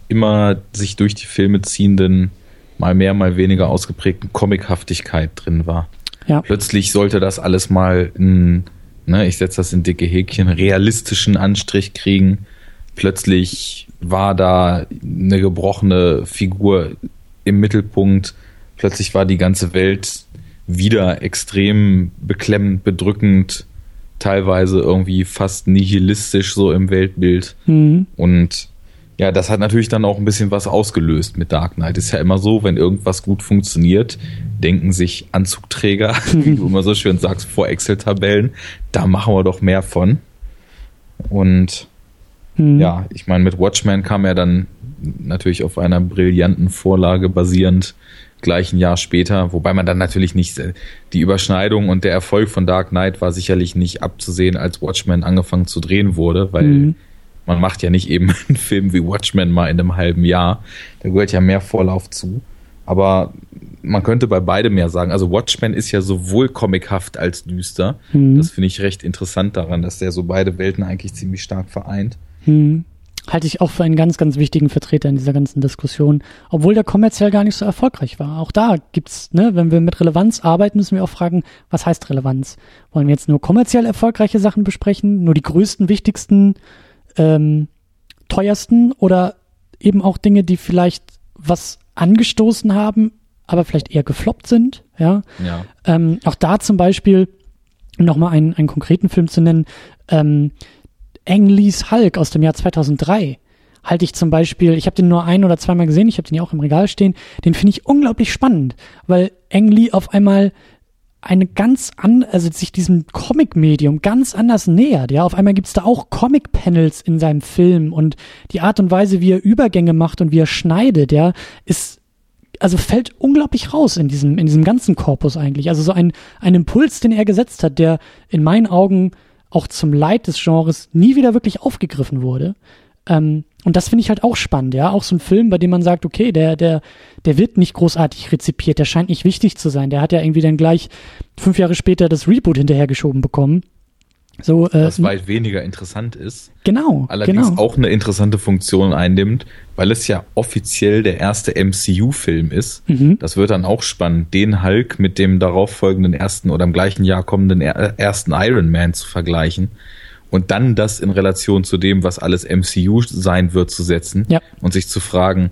immer sich durch die Filme ziehenden, mal mehr, mal weniger ausgeprägten Comichaftigkeit drin war. Ja. Plötzlich sollte das alles mal einen, ne, ich setze das in dicke Häkchen, realistischen Anstrich kriegen. Plötzlich war da eine gebrochene Figur im Mittelpunkt. Plötzlich war die ganze Welt wieder extrem beklemmend, bedrückend, teilweise irgendwie fast nihilistisch so im Weltbild. Mhm. Und ja, das hat natürlich dann auch ein bisschen was ausgelöst mit Dark Knight. Ist ja immer so, wenn irgendwas gut funktioniert, denken sich Anzugträger, wie du immer so schön sagst, vor Excel-Tabellen, da machen wir doch mehr von. Und Mhm. ja, ich meine, mit Watchmen kam er dann natürlich auf einer brillanten Vorlage basierend gleich ein Jahr später, wobei man dann natürlich nicht die Überschneidung und der Erfolg von Dark Knight war sicherlich nicht abzusehen, als Watchmen angefangen zu drehen wurde, weil Mhm. man macht ja nicht eben einen Film wie Watchmen mal in einem halben Jahr. Da gehört ja mehr Vorlauf zu. Aber man könnte bei beidem ja sagen, also Watchmen ist ja sowohl comichaft als düster. Mhm. Das finde ich recht interessant daran, dass der so beide Welten eigentlich ziemlich stark vereint. Hm. Halte ich auch für einen ganz, ganz wichtigen Vertreter in dieser ganzen Diskussion, obwohl der kommerziell gar nicht so erfolgreich war. Auch da gibt's, ne, wenn wir mit Relevanz arbeiten, müssen wir auch fragen, was heißt Relevanz? Wollen wir jetzt nur kommerziell erfolgreiche Sachen besprechen, nur die größten, wichtigsten, ähm, teuersten oder eben auch Dinge, die vielleicht was angestoßen haben, aber vielleicht eher gefloppt sind, ja? Ja. Ähm, auch da zum Beispiel, um nochmal einen, einen konkreten Film zu nennen, ähm, Ang Lees Hulk aus dem Jahr 2003 halte ich zum Beispiel, ich habe den nur ein oder zweimal gesehen, ich habe den ja auch im Regal stehen, den finde ich unglaublich spannend, weil Ang Lee auf einmal eine ganz an, also sich diesem Comic-Medium ganz anders nähert. Ja, auf einmal gibt's da auch Comic-Panels in seinem Film und die Art und Weise, wie er Übergänge macht und wie er schneidet, ja, ist also fällt unglaublich raus in diesem, in diesem ganzen Korpus eigentlich. Also so ein, ein Impuls, den er gesetzt hat, der in meinen Augen auch zum Leid des Genres nie wieder wirklich aufgegriffen wurde. Ähm, und das finde ich halt auch spannend, ja. Auch so ein Film, bei dem man sagt, okay, der, der, der wird nicht großartig rezipiert, der scheint nicht wichtig zu sein. Der hat ja irgendwie dann gleich fünf Jahre später das Reboot hinterhergeschoben bekommen. So, äh, Was weit weniger interessant ist. genau, Allerdings genau. auch eine interessante Funktion einnimmt, weil es ja offiziell der erste MCU-Film ist. Mhm. Das wird dann auch spannend, den Hulk mit dem darauffolgenden ersten oder im gleichen Jahr kommenden er ersten Iron Man zu vergleichen und dann das in Relation zu dem, was alles MCU sein wird, zu setzen Ja. und sich zu fragen,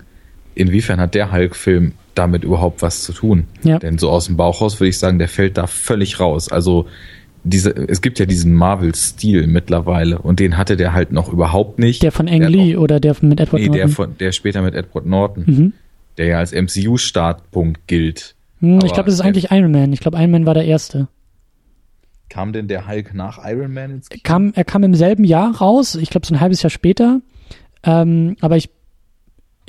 inwiefern hat der Hulk-Film damit überhaupt was zu tun? Ja. Denn so aus dem Bauch raus würde ich sagen, der fällt da völlig raus. Also diese, es gibt ja diesen Marvel-Stil mittlerweile und den hatte der halt noch überhaupt nicht. Der von Ang Lee oder der von mit Edward Nee, der Norton. von, der später mit Edward Norton, Mhm. der ja als MCU-Startpunkt gilt. Hm, ich glaube, das ist der- eigentlich Iron Man. Ich glaube, Iron Man war der erste. Kam denn der Hulk nach Iron Man ins Kino? kam, er kam im selben Jahr raus, ich glaube so ein halbes Jahr später. Ähm, aber ich,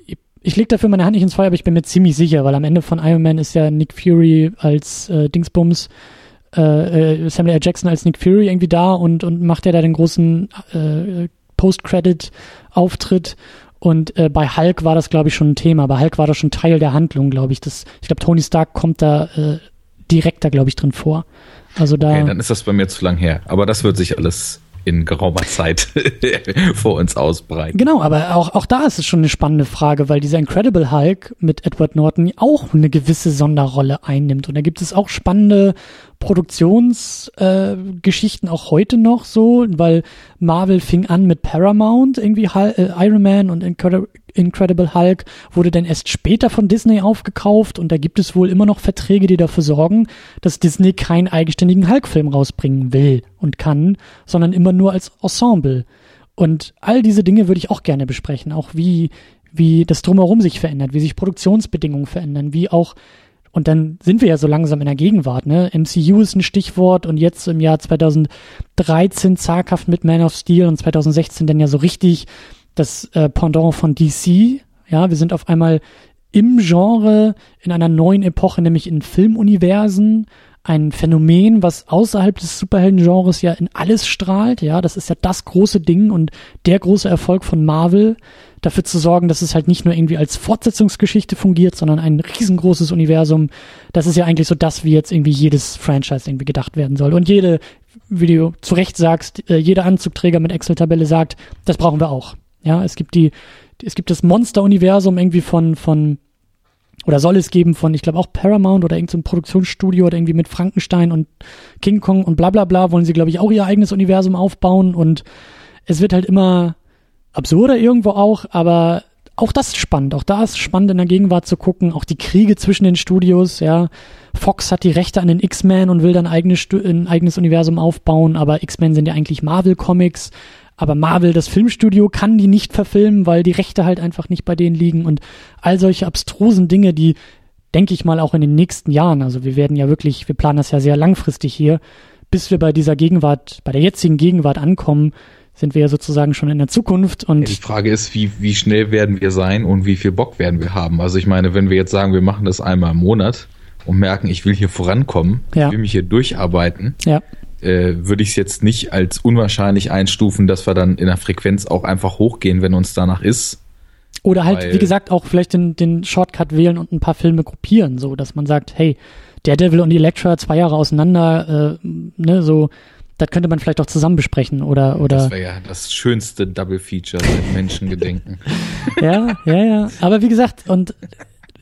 ich, ich leg dafür meine Hand nicht ins Feuer, aber ich bin mir ziemlich sicher, weil am Ende von Iron Man ist ja Nick Fury als äh, Dingsbums, äh, äh, Samuel L. Jackson als Nick Fury irgendwie da und, und macht ja da den großen äh, Post-Credit-Auftritt. Und äh, bei Hulk war das, glaube ich, schon ein Thema. Bei Hulk war das schon Teil der Handlung, glaube ich. Das, ich glaube, Tony Stark kommt da äh, direkt da, glaube ich, drin vor. Also da. Okay, dann ist das bei mir zu lang her. Aber das wird sich alles in geraumer Zeit vor uns ausbreiten. Genau, aber auch, auch da ist es schon eine spannende Frage, weil dieser Incredible Hulk mit Edward Norton auch eine gewisse Sonderrolle einnimmt. Und da gibt es auch spannende Produktionsgeschichten äh, auch heute noch so, weil Marvel fing an mit Paramount, irgendwie Hul äh, Iron Man und Incredi Incredible Hulk wurde dann erst später von Disney aufgekauft und da gibt es wohl immer noch Verträge, die dafür sorgen, dass Disney keinen eigenständigen Hulk-Film rausbringen will und kann, sondern immer nur als Ensemble. Und all diese Dinge würde ich auch gerne besprechen, auch wie, wie das drumherum sich verändert, wie sich Produktionsbedingungen verändern, wie auch, und dann sind wir ja so langsam in der Gegenwart, ne? MCU ist ein Stichwort und jetzt im Jahr 2013 zaghaft mit Man of Steel und 2016 dann ja so richtig das äh, Pendant von DC. Ja, wir sind auf einmal im Genre in einer neuen Epoche, nämlich in Filmuniversen, ein Phänomen, was außerhalb des Superhelden-Genres ja in alles strahlt. Ja, das ist ja das große Ding und der große Erfolg von Marvel, dafür zu sorgen, dass es halt nicht nur irgendwie als Fortsetzungsgeschichte fungiert, sondern ein riesengroßes Universum. Das ist ja eigentlich so das, wie jetzt irgendwie jedes Franchise irgendwie gedacht werden soll. Und jede, wie du zu Recht sagst, äh, jeder Anzugträger mit Excel-Tabelle sagt, das brauchen wir auch. Ja, es gibt die, es gibt das Monster-Universum irgendwie von, von, oder soll es geben von, ich glaube auch Paramount oder irgendein so Produktionsstudio oder irgendwie mit Frankenstein und King Kong und bla bla bla wollen sie, glaube ich, auch ihr eigenes Universum aufbauen und es wird halt immer absurder irgendwo auch, aber auch das ist spannend. Auch da ist spannend in der Gegenwart zu gucken. Auch die Kriege zwischen den Studios, ja. Fox hat die Rechte an den X-Men und will dann eigene ein eigenes Universum aufbauen, aber X-Men sind ja eigentlich Marvel-Comics. Aber Marvel, das Filmstudio, kann die nicht verfilmen, weil die Rechte halt einfach nicht bei denen liegen und all solche abstrusen Dinge, die, denke ich mal, auch in den nächsten Jahren, also wir werden ja wirklich, wir planen das ja sehr langfristig hier, bis wir bei dieser Gegenwart, bei der jetzigen Gegenwart ankommen, sind wir ja sozusagen schon in der Zukunft und. die Frage ist, wie, wie schnell werden wir sein und wie viel Bock werden wir haben? Also ich meine, wenn wir jetzt sagen, wir machen das einmal im Monat und merken, ich will hier vorankommen, ja. ich will mich hier durcharbeiten, ja äh, würde ich es jetzt nicht als unwahrscheinlich einstufen, dass wir dann in der Frequenz auch einfach hochgehen, wenn uns danach ist. Oder halt, Weil, wie gesagt, auch vielleicht den, den Shortcut wählen und ein paar Filme gruppieren, so dass man sagt, hey, der Devil und die Elektra zwei Jahre auseinander, äh, ne, so, das könnte man vielleicht auch zusammen besprechen oder oder. Das wäre ja das schönste Double Feature seit Menschengedenken. ja, ja, ja. Aber wie gesagt, und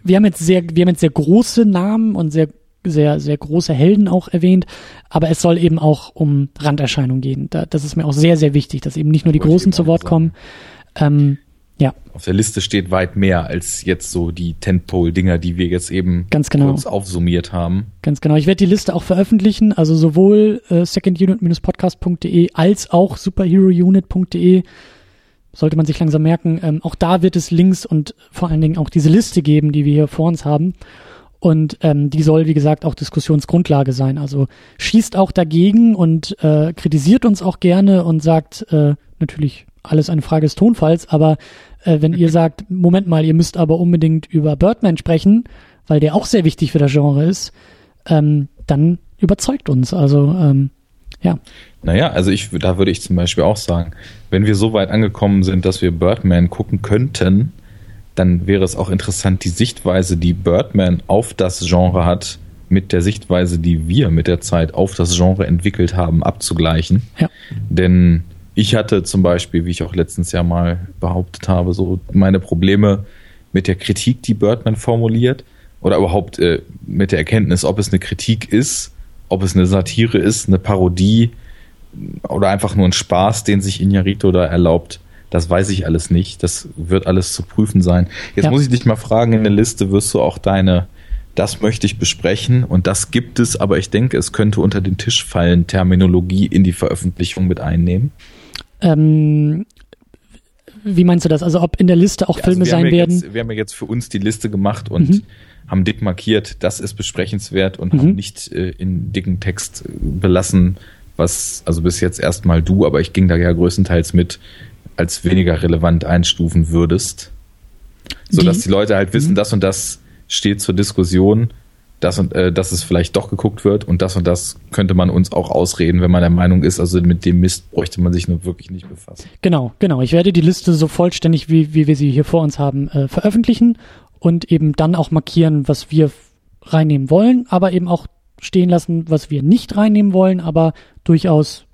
wir haben jetzt sehr, wir haben jetzt sehr große Namen und sehr sehr, sehr große Helden auch erwähnt, aber es soll eben auch um Randerscheinungen gehen. Da, das ist mir auch sehr, sehr wichtig, dass eben nicht nur die Großen zu Wort kommen. Ähm, ja. Auf der Liste steht weit mehr als jetzt so die Tentpole-Dinger, die wir jetzt eben Ganz genau. kurz aufsummiert haben. Ganz genau. Ich werde die Liste auch veröffentlichen, also sowohl äh, secondunit-podcast.de als auch superherounit.de sollte man sich langsam merken. Ähm, auch da wird es Links und vor allen Dingen auch diese Liste geben, die wir hier vor uns haben. Und ähm, die soll, wie gesagt, auch Diskussionsgrundlage sein. Also schießt auch dagegen und äh, kritisiert uns auch gerne und sagt äh, natürlich alles eine Frage des Tonfalls, aber äh, wenn ihr sagt, Moment mal, ihr müsst aber unbedingt über Birdman sprechen, weil der auch sehr wichtig für das Genre ist, ähm, dann überzeugt uns. Also ähm, ja. Naja, also ich, da würde ich zum Beispiel auch sagen, wenn wir so weit angekommen sind, dass wir Birdman gucken könnten, dann wäre es auch interessant, die Sichtweise, die Birdman auf das Genre hat, mit der Sichtweise, die wir mit der Zeit auf das Genre entwickelt haben, abzugleichen. Ja. Denn ich hatte zum Beispiel, wie ich auch letztens ja mal behauptet habe, so meine Probleme mit der Kritik, die Birdman formuliert, oder überhaupt äh, mit der Erkenntnis, ob es eine Kritik ist, ob es eine Satire ist, eine Parodie oder einfach nur ein Spaß, den sich Iñárritu da erlaubt. Das weiß ich alles nicht. Das wird alles zu prüfen sein. Jetzt ja. muss ich dich mal fragen, in der Liste wirst du auch deine, das möchte ich besprechen und das gibt es, aber ich denke, es könnte unter den Tisch fallen, Terminologie in die Veröffentlichung mit einnehmen. Ähm, wie meinst du das? Also ob in der Liste auch ja, also Filme sein ja werden? Jetzt, wir haben ja jetzt für uns die Liste gemacht und mhm. haben dick markiert, das ist besprechenswert und mhm. haben nicht äh, in dicken Text belassen, was, also bis jetzt erstmal du, aber ich ging da ja größtenteils mit, als weniger relevant einstufen würdest. So dass die Leute halt wissen, mhm. das und das steht zur Diskussion, das und äh, dass es vielleicht doch geguckt wird und das und das könnte man uns auch ausreden, wenn man der Meinung ist, also mit dem Mist bräuchte man sich nur wirklich nicht befassen. Genau, genau. Ich werde die Liste so vollständig, wie, wie wir sie hier vor uns haben, äh, veröffentlichen und eben dann auch markieren, was wir reinnehmen wollen, aber eben auch stehen lassen, was wir nicht reinnehmen wollen, aber durchaus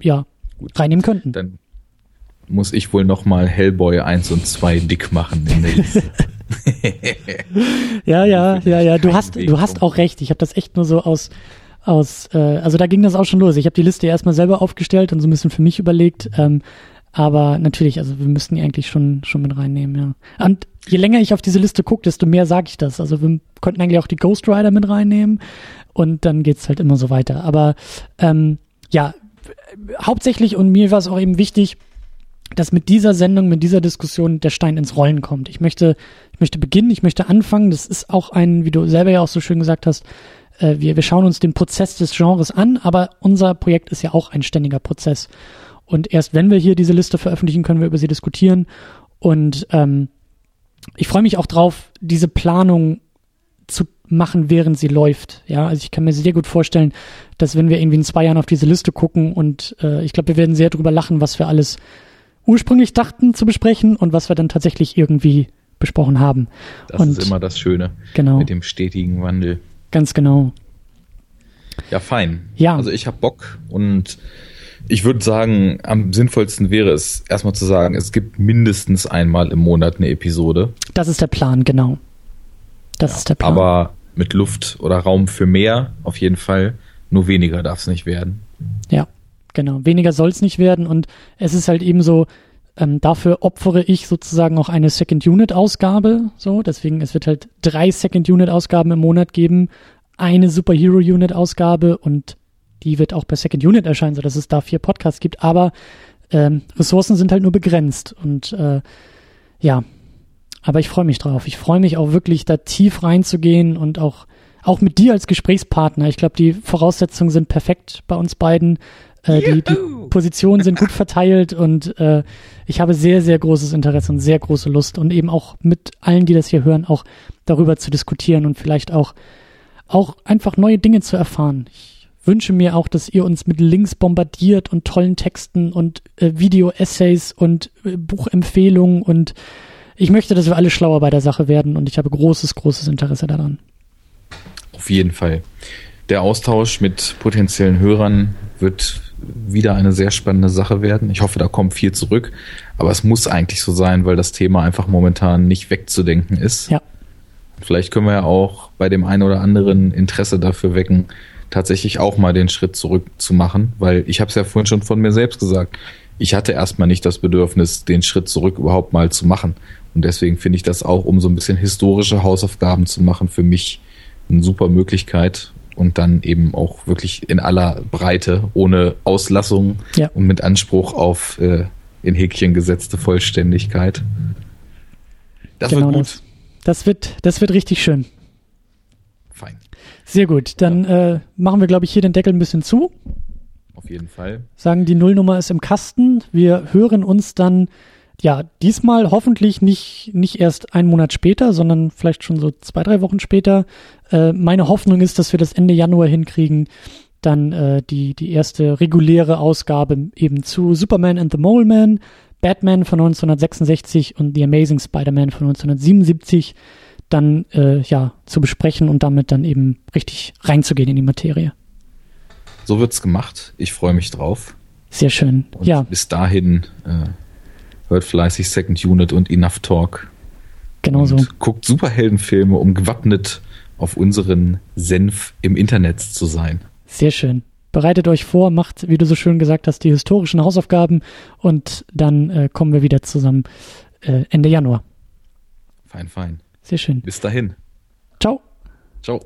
ja Gut. reinnehmen könnten. Dann muss ich wohl nochmal Hellboy 1 und 2 dick machen in der Liste. ja, ja, ja, ja. Du hast, du hast auch recht. Ich habe das echt nur so aus, aus, äh, also da ging das auch schon los. Ich habe die Liste erstmal selber aufgestellt und so ein bisschen für mich überlegt. Ähm, aber natürlich, also wir müssten die eigentlich schon, schon mit reinnehmen, ja. Und je länger ich auf diese Liste gucke, desto mehr sage ich das. Also wir könnten eigentlich auch die Ghost Rider mit reinnehmen und dann geht's halt immer so weiter. Aber ähm, ja, hauptsächlich und mir war es auch eben wichtig, dass mit dieser Sendung, mit dieser Diskussion der Stein ins Rollen kommt. Ich möchte, ich möchte beginnen, ich möchte anfangen. Das ist auch ein, wie du selber ja auch so schön gesagt hast, äh, wir, wir schauen uns den Prozess des Genres an, aber unser Projekt ist ja auch ein ständiger Prozess. Und erst wenn wir hier diese Liste veröffentlichen, können wir über sie diskutieren. Und ähm, ich freue mich auch drauf, diese Planung zu machen, während sie läuft. Ja, also ich kann mir sehr gut vorstellen, dass wenn wir irgendwie in zwei Jahren auf diese Liste gucken und äh, ich glaube, wir werden sehr drüber lachen, was wir alles ursprünglich dachten zu besprechen und was wir dann tatsächlich irgendwie besprochen haben. Das und, ist immer das Schöne genau. mit dem stetigen Wandel. Ganz genau. Ja, fein. Ja. Also ich habe Bock und ich würde sagen, am sinnvollsten wäre es erstmal zu sagen, es gibt mindestens einmal im Monat eine Episode. Das ist der Plan, genau. Das ja, ist der Plan. Aber mit Luft oder Raum für mehr auf jeden Fall. Nur weniger darf es nicht werden. Ja. Genau, weniger soll es nicht werden und es ist halt eben so, Ähm, dafür opfere ich sozusagen auch eine Second Unit Ausgabe. So, deswegen es wird halt drei Second Unit Ausgaben im Monat geben, eine Superhero Unit Ausgabe und die wird auch bei Second Unit erscheinen, so dass es da vier Podcasts gibt. Aber ähm, Ressourcen sind halt nur begrenzt und äh, ja, aber ich freue mich drauf. Ich freue mich auch wirklich da tief reinzugehen und auch auch mit dir als Gesprächspartner. Ich glaube, die Voraussetzungen sind perfekt bei uns beiden. Äh, die, die Positionen sind gut verteilt und äh, ich habe sehr, sehr großes Interesse und sehr große Lust und eben auch mit allen, die das hier hören, auch darüber zu diskutieren und vielleicht auch, auch einfach neue Dinge zu erfahren. Ich wünsche mir auch, dass ihr uns mit Links bombardiert und tollen Texten und äh, Video-Essays und äh, Buchempfehlungen und ich möchte, dass wir alle schlauer bei der Sache werden und ich habe großes, großes Interesse daran. Auf jeden Fall. Der Austausch mit potenziellen Hörern wird wieder eine sehr spannende Sache werden. Ich hoffe, da kommt viel zurück. Aber es muss eigentlich so sein, weil das Thema einfach momentan nicht wegzudenken ist. Ja. Vielleicht können wir ja auch bei dem einen oder anderen Interesse dafür wecken, tatsächlich auch mal den Schritt zurück zu machen, weil ich habe es ja vorhin schon von mir selbst gesagt. Ich hatte erstmal nicht das Bedürfnis, den Schritt zurück überhaupt mal zu machen. Und deswegen finde ich das auch, um so ein bisschen historische Hausaufgaben zu machen, für mich eine super Möglichkeit, und dann eben auch wirklich in aller Breite, ohne Auslassung ja. und mit Anspruch auf äh, in Häkchen gesetzte Vollständigkeit. Das genau wird gut. Das, das, wird, das wird richtig schön. Fein. Sehr gut. Dann ja. äh, machen wir, glaube ich, hier den Deckel ein bisschen zu. Auf jeden Fall. Sagen, die Nullnummer ist im Kasten. Wir hören uns dann ja, diesmal hoffentlich nicht, nicht erst einen Monat später, sondern vielleicht schon so zwei, drei Wochen später. Äh, meine Hoffnung ist, dass wir das Ende Januar hinkriegen, dann äh, die, die erste reguläre Ausgabe eben zu Superman and the Mole Man, Batman von 1966 und The Amazing Spider-Man von 1977 dann äh, ja zu besprechen und damit dann eben richtig reinzugehen in die Materie. So wird's gemacht. Ich freue mich drauf. Sehr schön. Und ja. Bis dahin äh, hört fleißig Second Unit und Enough Talk. Genau so. Guckt Superheldenfilme, um gewappnet auf unseren Senf im Internet zu sein. Sehr schön. Bereitet euch vor, macht, wie du so schön gesagt hast, die historischen Hausaufgaben und dann äh, kommen wir wieder zusammen äh, Ende Januar. Fein, fein. Sehr schön. Bis dahin. Ciao. Ciao.